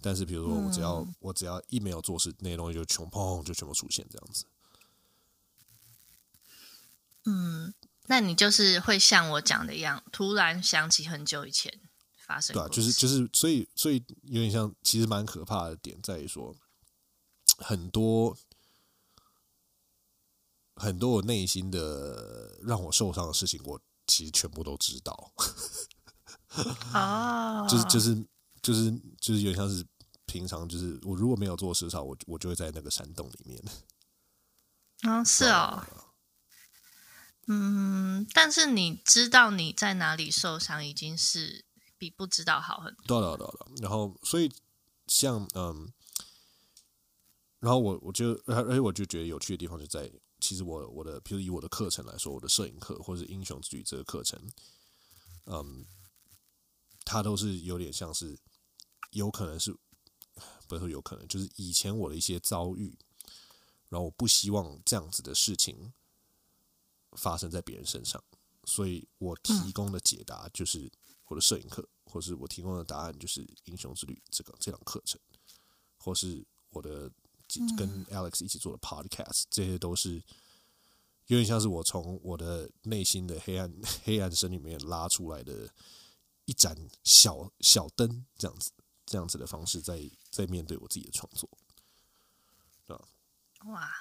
但是，比如说我只要、嗯、我只要一没有做事，那些东西就全砰就全部出现这样子。嗯。那你就是会像我讲的一样，突然想起很久以前发生的。对啊，就是就是，所以所以有点像，其实蛮可怕的点在于说，很多很多我内心的让我受伤的事情，我其实全部都知道。哦、就是，就是就是就是就是有点像是平常就是我如果没有做事的时候，我我就会在那个山洞里面。啊、哦，是哦。嗯，但是你知道你在哪里受伤，已经是比不知道好很多。对了对了，然后所以像嗯，然后我我就而且我就觉得有趣的地方就在，其实我我的，比如以我的课程来说，我的摄影课或者是英雄之旅这个课程，嗯，它都是有点像是有可能是不是说有可能，就是以前我的一些遭遇，然后我不希望这样子的事情。发生在别人身上，所以我提供的解答就是我的摄影课，或是我提供的答案就是《英雄之旅》这个这堂课程，或是我的跟 Alex 一起做的 Podcast，这些都是有点像是我从我的内心的黑暗 黑暗深里面拉出来的一盏小小灯，这样子这样子的方式在，在在面对我自己的创作，对吧？哇！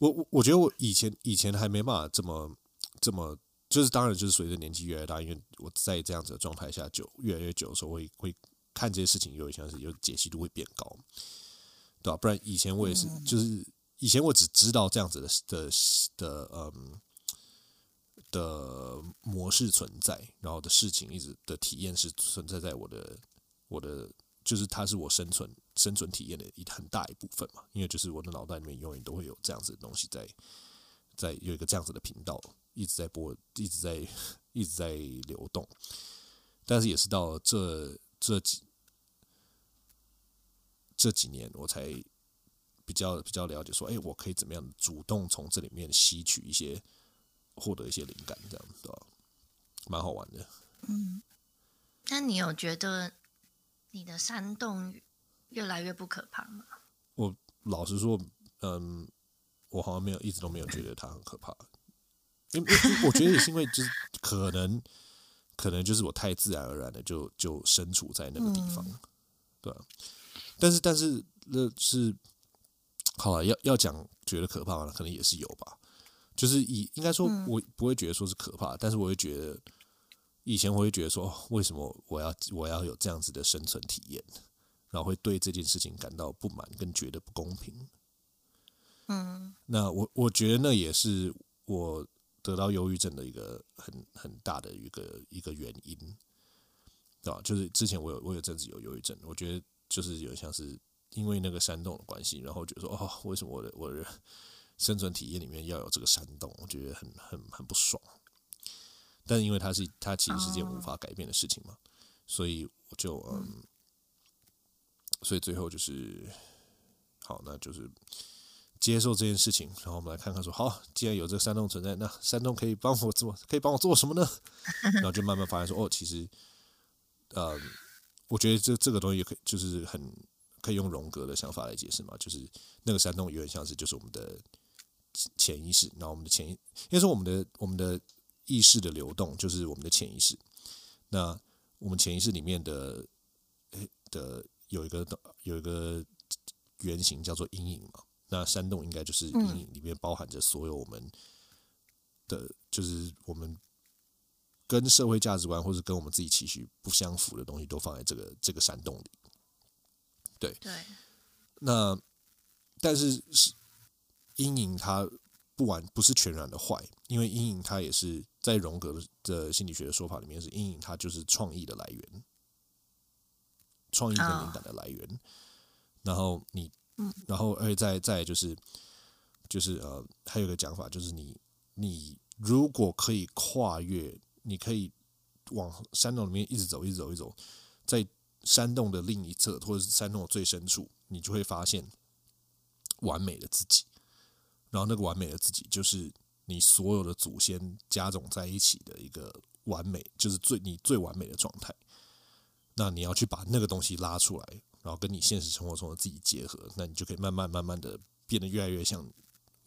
我我我觉得我以前以前还没办法这么这么，就是当然就是随着年纪越来越大，因为我在这样子的状态下久越来越久的时候，会会看这些事情有点像是有解析度会变高，对吧？不然以前我也是，就是以前我只知道这样子的的的嗯的模式存在，然后的事情一直的体验是存在在我的我的。就是它是我生存生存体验的一很大一部分嘛，因为就是我的脑袋里面永远都会有这样子的东西在，在有一个这样子的频道一直在播，一直在一直在流动。但是也是到这这几这几年，我才比较比较了解说，哎，我可以怎么样主动从这里面吸取一些，获得一些灵感，这样子的，蛮好玩的。嗯，那你有觉得？你的山洞越来越不可怕吗？我老实说，嗯，我好像没有一直都没有觉得它很可怕，因为我觉得也是因为就是可能可能就是我太自然而然的就就身处在那个地方，嗯、对。但是但是那是好了，要要讲觉得可怕可能也是有吧。就是以应该说，我不会觉得说是可怕，嗯、但是我会觉得。以前我会觉得说，为什么我要我要有这样子的生存体验，然后会对这件事情感到不满，跟觉得不公平。嗯，那我我觉得那也是我得到忧郁症的一个很很大的一个一个原因，对吧？就是之前我有我有阵子有忧郁症，我觉得就是有像是因为那个山洞的关系，然后觉得说，哦，为什么我的我的生存体验里面要有这个山洞？我觉得很很很不爽。但因为它是它其实是件无法改变的事情嘛，所以我就嗯，嗯，所以最后就是好，那就是接受这件事情。然后我们来看看说，好，既然有这个山洞存在，那山洞可以帮我做，可以帮我做什么呢？然后就慢慢发现说，哦，其实，呃，我觉得这这个东西也可以，就是很可以用荣格的想法来解释嘛，就是那个山洞有点像是就是我们的潜意识，然后我们的潜意，应该说我们的我们的意识的流动就是我们的潜意识，那。我们潜意识里面的的有一个有一个原型叫做阴影嘛，那山洞应该就是阴影里面包含着所有我们的，就是我们跟社会价值观或者跟我们自己期许不相符的东西都放在这个这个山洞里。对对，那但是是阴影它不完不是全然的坏，因为阴影它也是。在荣格的心理学的说法里面，是阴影，它就是创意的来源，创意跟灵感的来源。Oh. 然后你，然后而且再再就是，就是呃，还有一个讲法，就是你你如果可以跨越，你可以往山洞里面一直走，一直走，一直走，在山洞的另一侧，或者是山洞的最深处，你就会发现完美的自己。然后那个完美的自己就是。你所有的祖先加总在一起的一个完美，就是最你最完美的状态。那你要去把那个东西拉出来，然后跟你现实生活中的自己结合，那你就可以慢慢慢慢的变得越来越像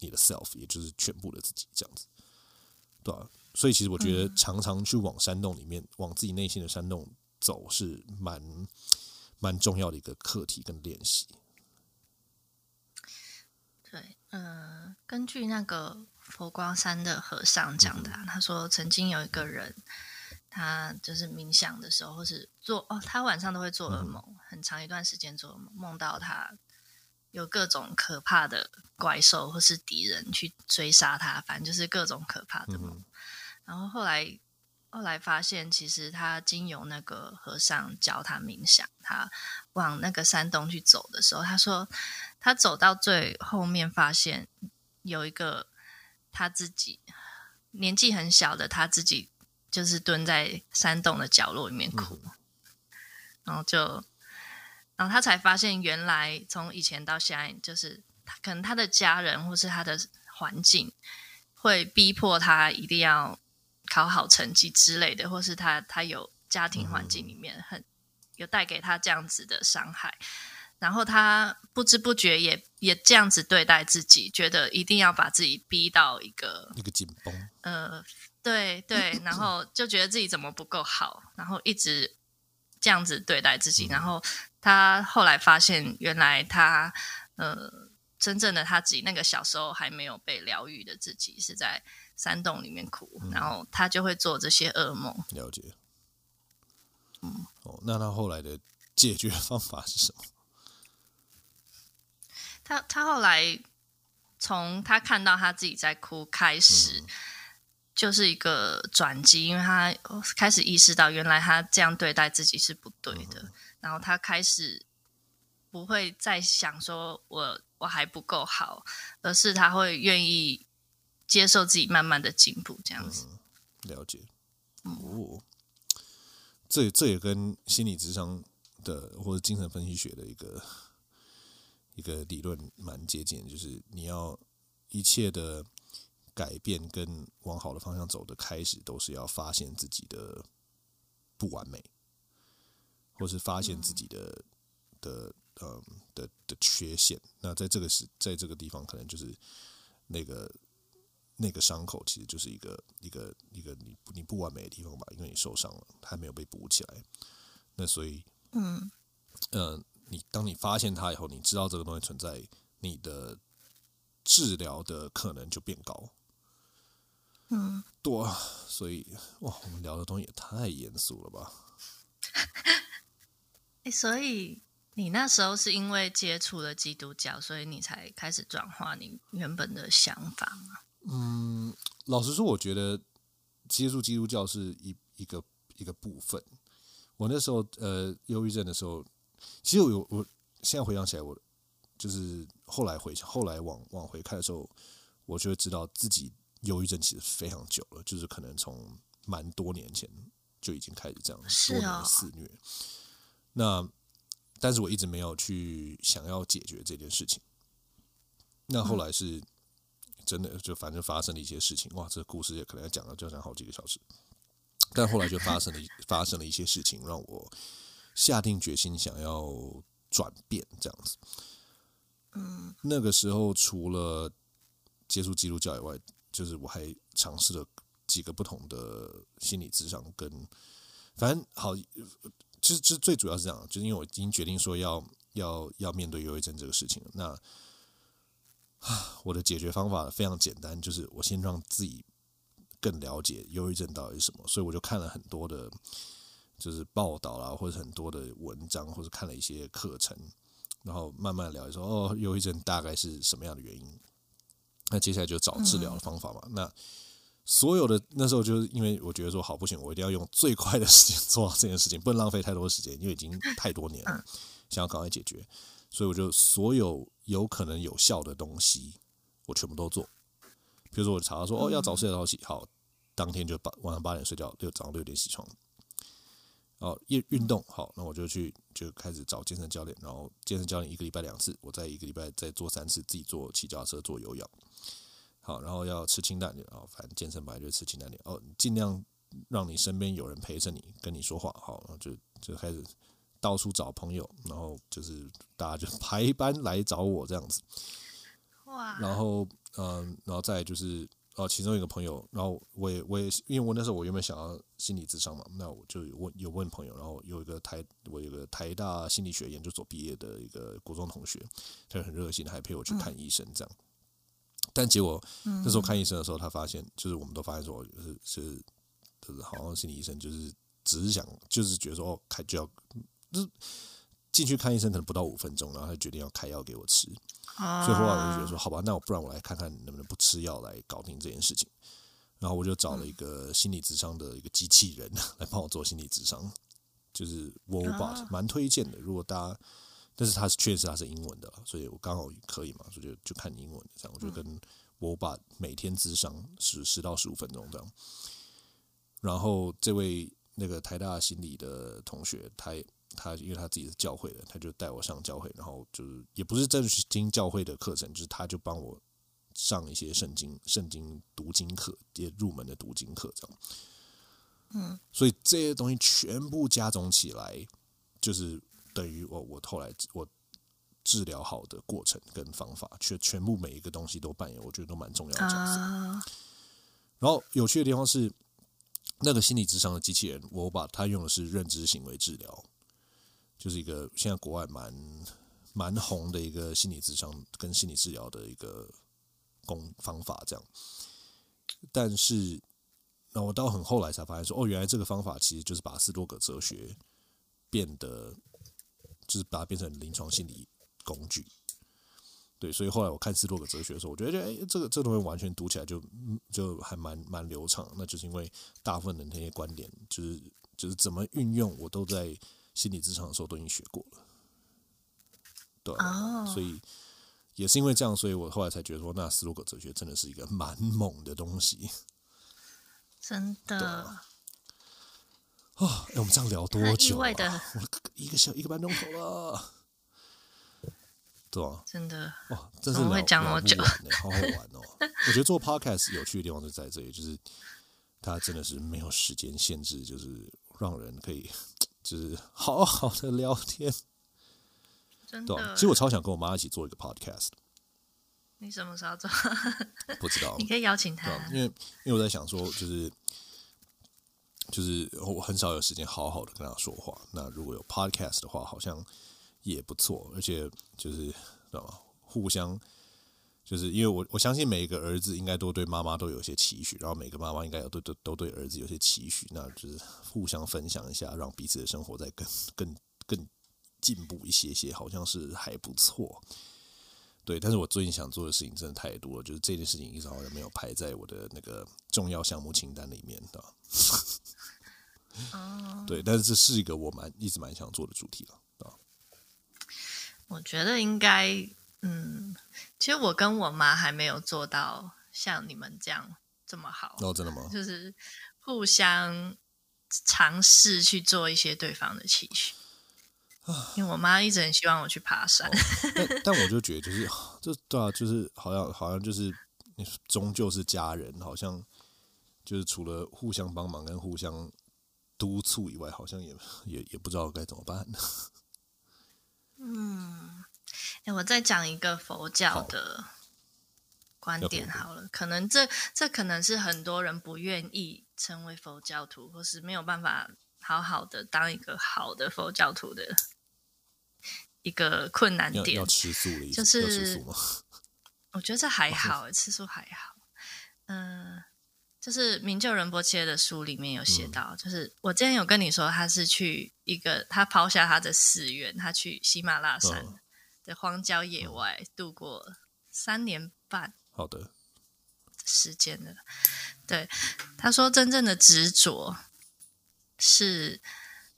你的 self，也就是全部的自己这样子，对啊，所以其实我觉得常常去往山洞里面，往自己内心的山洞走，是蛮蛮重要的一个课题跟练习。对，嗯、呃，根据那个。佛光山的和尚讲的、啊，他说曾经有一个人，他就是冥想的时候，或是做哦，他晚上都会做噩梦，很长一段时间做噩梦，梦到他有各种可怕的怪兽或是敌人去追杀他，反正就是各种可怕的梦。然后后来后来发现，其实他经由那个和尚教他冥想，他往那个山洞去走的时候，他说他走到最后面，发现有一个。他自己年纪很小的他自己，就是蹲在山洞的角落里面哭，嗯、然后就，然后他才发现，原来从以前到现在，就是可能他的家人或是他的环境，会逼迫他一定要考好成绩之类的，或是他他有家庭环境里面很有带给他这样子的伤害。然后他不知不觉也也这样子对待自己，觉得一定要把自己逼到一个一个紧绷。呃，对对，然后就觉得自己怎么不够好，然后一直这样子对待自己。嗯、然后他后来发现，原来他呃，真正的他自己那个小时候还没有被疗愈的自己，是在山洞里面哭，嗯、然后他就会做这些噩梦。了解。嗯，哦，那他后来的解决方法是什么？他他后来从他看到他自己在哭开始，就是一个转机，因为他开始意识到原来他这样对待自己是不对的，然后他开始不会再想说我我还不够好，而是他会愿意接受自己慢慢的进步，这样子。了解。哦，这这也跟心理智商的或者精神分析学的一个。一个理论蛮接近，就是你要一切的改变跟往好的方向走的开始，都是要发现自己的不完美，或是发现自己的的嗯的的缺陷。那在这个是在这个地方，可能就是那个那个伤口，其实就是一个一个一个你你不完美的地方吧，因为你受伤了，还没有被补起来。那所以，嗯嗯。呃你当你发现它以后，你知道这个东西存在，你的治疗的可能就变高。嗯，对啊，所以哇，我们聊的东西也太严肃了吧？欸，所以你那时候是因为接触了基督教，所以你才开始转化你原本的想法吗？嗯，老实说，我觉得接触基督教是一一个一个部分。我那时候呃，忧郁症的时候。其实我，我现在回想起来，我就是后来回后来往往回看的时候，我就会知道自己忧郁症其实非常久了，就是可能从蛮多年前就已经开始这样是多年肆虐。那但是我一直没有去想要解决这件事情。那后来是真的，就反正发生了一些事情。哇，这个故事也可能要讲了，就要讲好几个小时。但后来就发生了发生了一些事情，让我下定决心想要转变这样子。嗯，那个时候除了接触基督教以外，就是我还尝试了几个不同的心理智商，跟反正好，其实其实最主要是这样，就是因为我已经决定说要要要面对忧郁症这个事情。那啊，我的解决方法非常简单，就是我先让自己更了解忧郁症到底是什么，所以我就看了很多的，就是报道啦，或者很多的文章，或者看了一些课程，然后慢慢了解说，哦，忧郁症大概是什么样的原因。那接下来就找治疗的方法嘛。嗯、那所有的那时候就是因为我觉得说，好不行，我一定要用最快的 时间做好这件事情，不能浪费太多时间，因为已经太多年了，想要赶快解决。所以我就所有有可能有效的东西，我全部都做。比如说，我查到说哦，要早睡早起，好，当天就八晚上八点睡觉，六早上六点起床。哦，运运动好，那我就去就开始找健身教练，然后健身教练一个礼拜两次，我再一个礼拜再做三次，自己做骑脚踏车、做有氧。好，然后要吃清淡点，哦，反正健身本来就吃清淡点。哦，尽量让你身边有人陪着你，跟你说话。好，然后就就开始。到处找朋友，然后就是大家就 排班来找我这样子，哇！然后嗯，然后再就是哦，其中一个朋友，然后我也我也因为我那时候我原本想要心理咨商嘛，那我就有问有问朋友，然后有一个台我有个台大心理学研究所毕业的一个国中同学，他很热心，还陪我去看医生这样。嗯、但结果那时候看医生的时候，他发现就是我们都发现说，就是是就是好像心理医生就是只是想就是觉得说哦，开就要。就是进去看医生，可能不到五分钟，然后他决定要开药给我吃。所以后来我就觉得说，好吧，那我不然我来看看能不能不吃药来搞定这件事情。然后我就找了一个心理智商的一个机器人来帮我做心理智商，就是 Woebot，蛮推荐的。如果大家，但是它是确实它是英文的，所以我刚好可以嘛，所以就就看英文这样。我就跟 Woebot 每天智商十十到十五分钟这样。然后这位那个台大心理的同学，他。他因为他自己是教会的，他就带我上教会，然后就是也不是正式听教会的课程，就是他就帮我上一些圣经、圣经读经课，也入门的读经课这样。嗯，所以这些东西全部加总起来，就是等于我我后来我治疗好的过程跟方法，全全部每一个东西都扮演，我觉得都蛮重要的角色。然后有趣的地方是，那个心理智商的机器人，我把它用的是认知行为治疗。就是一个现在国外蛮蛮红的一个心理咨商跟心理治疗的一个工方法，这样。但是，那我到很后来才发现说，哦，原来这个方法其实就是把斯多葛哲学变得，就是把它变成临床心理工具。对，所以后来我看斯多葛哲学的时候，我觉得，哎，这个这东西完全读起来就就还蛮蛮流畅。那就是因为大部分的那些观点，就是就是怎么运用，我都在。心理咨商的时候都已经学过了，对，oh. 所以也是因为这样，所以我后来才觉得说，那斯多葛哲学真的是一个蛮猛的东西，真的。啊，哦，哎，我们这样聊多久啊？的一个小一个半钟头了，对啊，真的哇，真是聊会讲多久？好好玩哦！我觉得做 podcast 有趣的地方就在这里，就是它真的是没有时间限制，就是让人可以。就是好好的聊天，真的。其实我超想跟我妈一起做一个 podcast。你什么时候做？不知道。你可以邀请她，因为因为我在想说，就是就是我很少有时间好好的跟她说话。那如果有 podcast 的话，好像也不错。而且就是知道吗？互相。就是因为我我相信每一个儿子应该都对妈妈都有些期许，然后每个妈妈应该有都都都对儿子有些期许，那就是互相分享一下，让彼此的生活再更更更进步一些些，好像是还不错。对，但是我最近想做的事情真的太多了，就是这件事情一直好像没有排在我的那个重要项目清单里面的。哦，对，但是这是一个我蛮一直蛮想做的主题了啊。我觉得应该。嗯，其实我跟我妈还没有做到像你们这样这么好。哦，真的吗？就是互相尝试去做一些对方的期许。因为我妈一直很希望我去爬山，哦、但但我就觉得就是 这对啊，就是好像好像就是终究是家人，好像就是除了互相帮忙跟互相督促以外，好像也也也不知道该怎么办。嗯，哎，我再讲一个佛教的观点好了，好可能这这可能是很多人不愿意成为佛教徒，或是没有办法好好的当一个好的佛教徒的。一个困难点，要吃素的意思，就是我觉得这还好，吃素还好。嗯、呃，就是明就仁波切的书里面有写到，嗯、就是我之前有跟你说，他是去一个他抛下他的寺院，他去喜马拉雅山的荒郊野外、嗯、度过三年半，好的时间了。对，他说真正的执着是。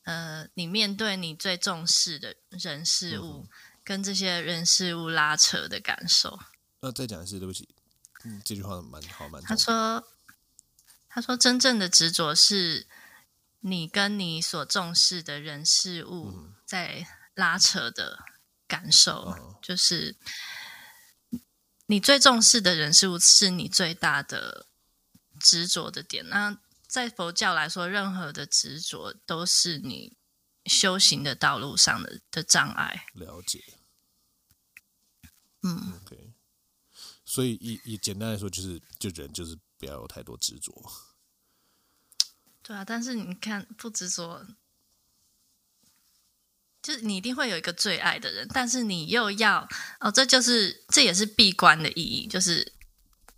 呃，你面对你最重视的人事物，嗯、跟这些人事物拉扯的感受。那、呃、再讲一次，对不起，嗯，这句话蛮好，蛮。他说，他说，真正的执着是你跟你所重视的人事物在拉扯的感受，嗯、就是你最重视的人事物是你最大的执着的点。那在佛教来说，任何的执着都是你修行的道路上的的障碍。了解。嗯，OK。所以以以简单来说，就是就人就是不要有太多执着。对啊，但是你看不执着，就是你一定会有一个最爱的人，但是你又要哦，这就是这也是闭关的意义，就是。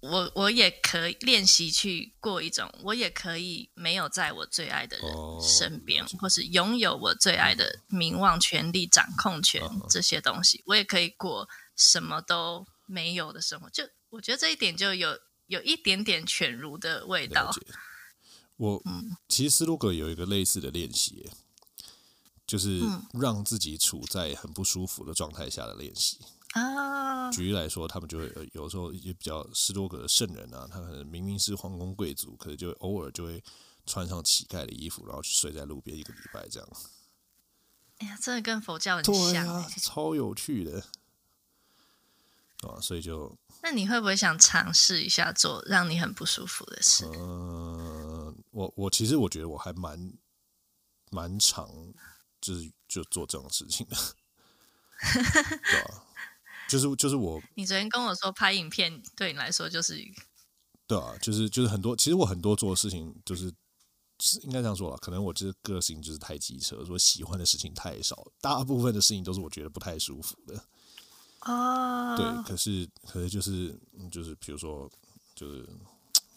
我我也可以练习去过一种，我也可以没有在我最爱的人身边，哦、或是拥有我最爱的名望、权力、掌控权、哦、这些东西，我也可以过什么都没有的生活。就我觉得这一点就有有一点点犬儒的味道。我、嗯、其实斯多葛有一个类似的练习，就是让自己处在很不舒服的状态下的练习。啊，举例来说，他们就会有时候也比较斯多葛的圣人啊，他可能明明是皇宫贵族，可是就偶尔就会穿上乞丐的衣服，然后去睡在路边一个礼拜这样。哎呀，真的跟佛教很像，超有趣的啊！所以就，那你会不会想尝试一下做让你很不舒服的事？嗯，我我其实我觉得我还蛮蛮常，就是就做这种事情的，对啊。就是就是我，你昨天跟我说拍影片对你来说就是，对啊，就是就是很多，其实我很多做的事情就是，是应该这样说吧，可能我这个个性就是太机车，说喜欢的事情太少，大部分的事情都是我觉得不太舒服的。哦，对，可是可是就是就是比如说就是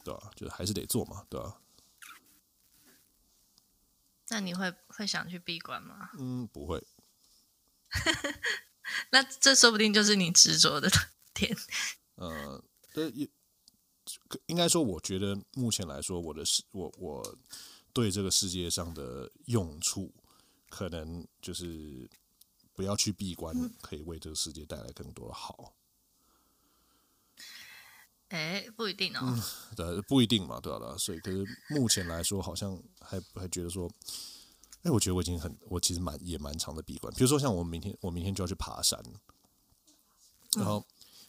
对啊，就是还是得做嘛，对吧？那你会会想去闭关吗？嗯，不会。那这说不定就是你执着的点。呃，对应该说，我觉得目前来说，我的世，我我对这个世界上的用处，可能就是不要去闭关，可以为这个世界带来更多的好。哎、欸，不一定哦。嗯，对，不一定嘛，对吧？对，所以，可是目前来说，好像还还觉得说。哎，我觉得我已经很，我其实蛮也蛮长的闭关。比如说，像我明天，我明天就要去爬山，然后，嗯、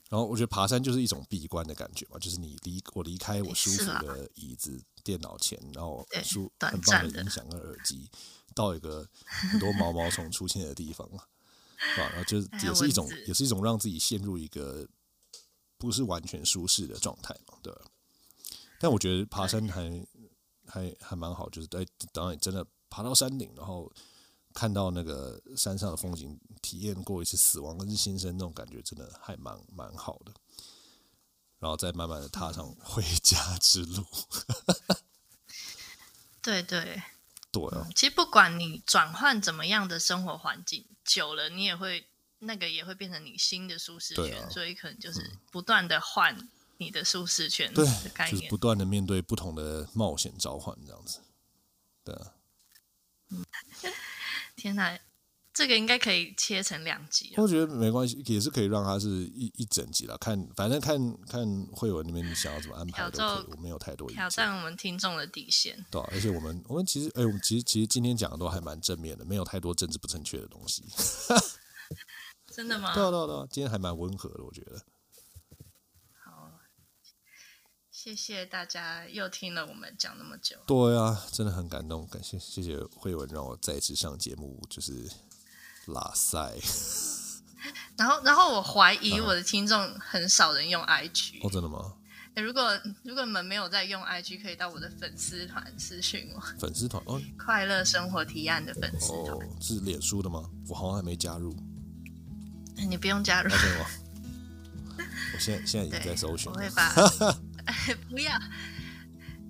然后我觉得爬山就是一种闭关的感觉嘛，就是你离我离开我舒服的椅子、电脑前，然后舒很棒的音响跟耳机，到一个很多毛毛虫出现的地方，是吧？然后就 是也是一种，也是一种让自己陷入一个不是完全舒适的状态嘛，对吧。但我觉得爬山还还还蛮好，就是哎，当然真的。爬到山顶，然后看到那个山上的风景，体验过一次死亡跟新生，那种感觉真的还蛮蛮好的。然后再慢慢的踏上回家之路。对对对啊！其实不管你转换怎么样的生活环境，久了你也会那个也会变成你新的舒适圈，啊、所以可能就是不断的换你的舒适圈的概念，对，就是不断的面对不同的冒险召唤这样子。对啊。天哪！这个应该可以切成两集。我觉得没关系，也是可以让它是一一整集了。看，反正看看会文那边你想要怎么安排都可以，我没有太多。挑战我们听众的底线。对、啊，而且我们我们其实，哎、欸，我们其实其实今天讲的都还蛮正面的，没有太多政治不正确的东西。真的吗？对啊对啊对啊，今天还蛮温和的，我觉得。好，谢谢大家又听了我们讲那么久。对啊，真的很感动，感谢谢谢慧文让我再次上节目，就是。拉塞，然后，然后我怀疑我的听众很少人用 IG 哦，真的吗？如果如果你们没有在用 IG，可以到我的粉丝团私讯我。粉丝团哦，快乐生活提案的粉丝团哦，是脸书的吗？我好像还没加入。你不用加入。我现在现在已经在搜寻。我会把 不要，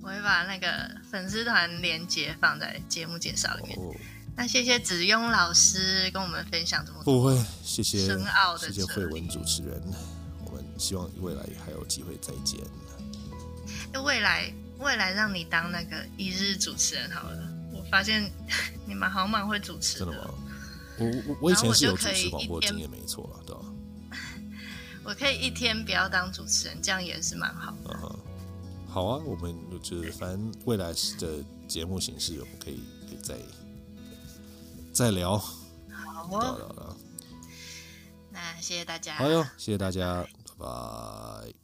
我会把那个粉丝团连接放在节目介绍里面。哦那谢谢子庸老师跟我们分享这么多，不会，谢谢深奥的，谢谢慧文主持人，我们希望未来还有机会再见。未来未来让你当那个一日主持人好了，我发现 你们好蛮会主持的。真的吗？我我我以前是有主持广播经验，没错了，对吧？我可以一天不要当主持人，这样也是蛮好的。Uh-huh. 好啊，我们就是反正未来的节目形式，我们可以可以再。再聊，好哦。那谢谢大家。好哟，谢谢大家，拜拜。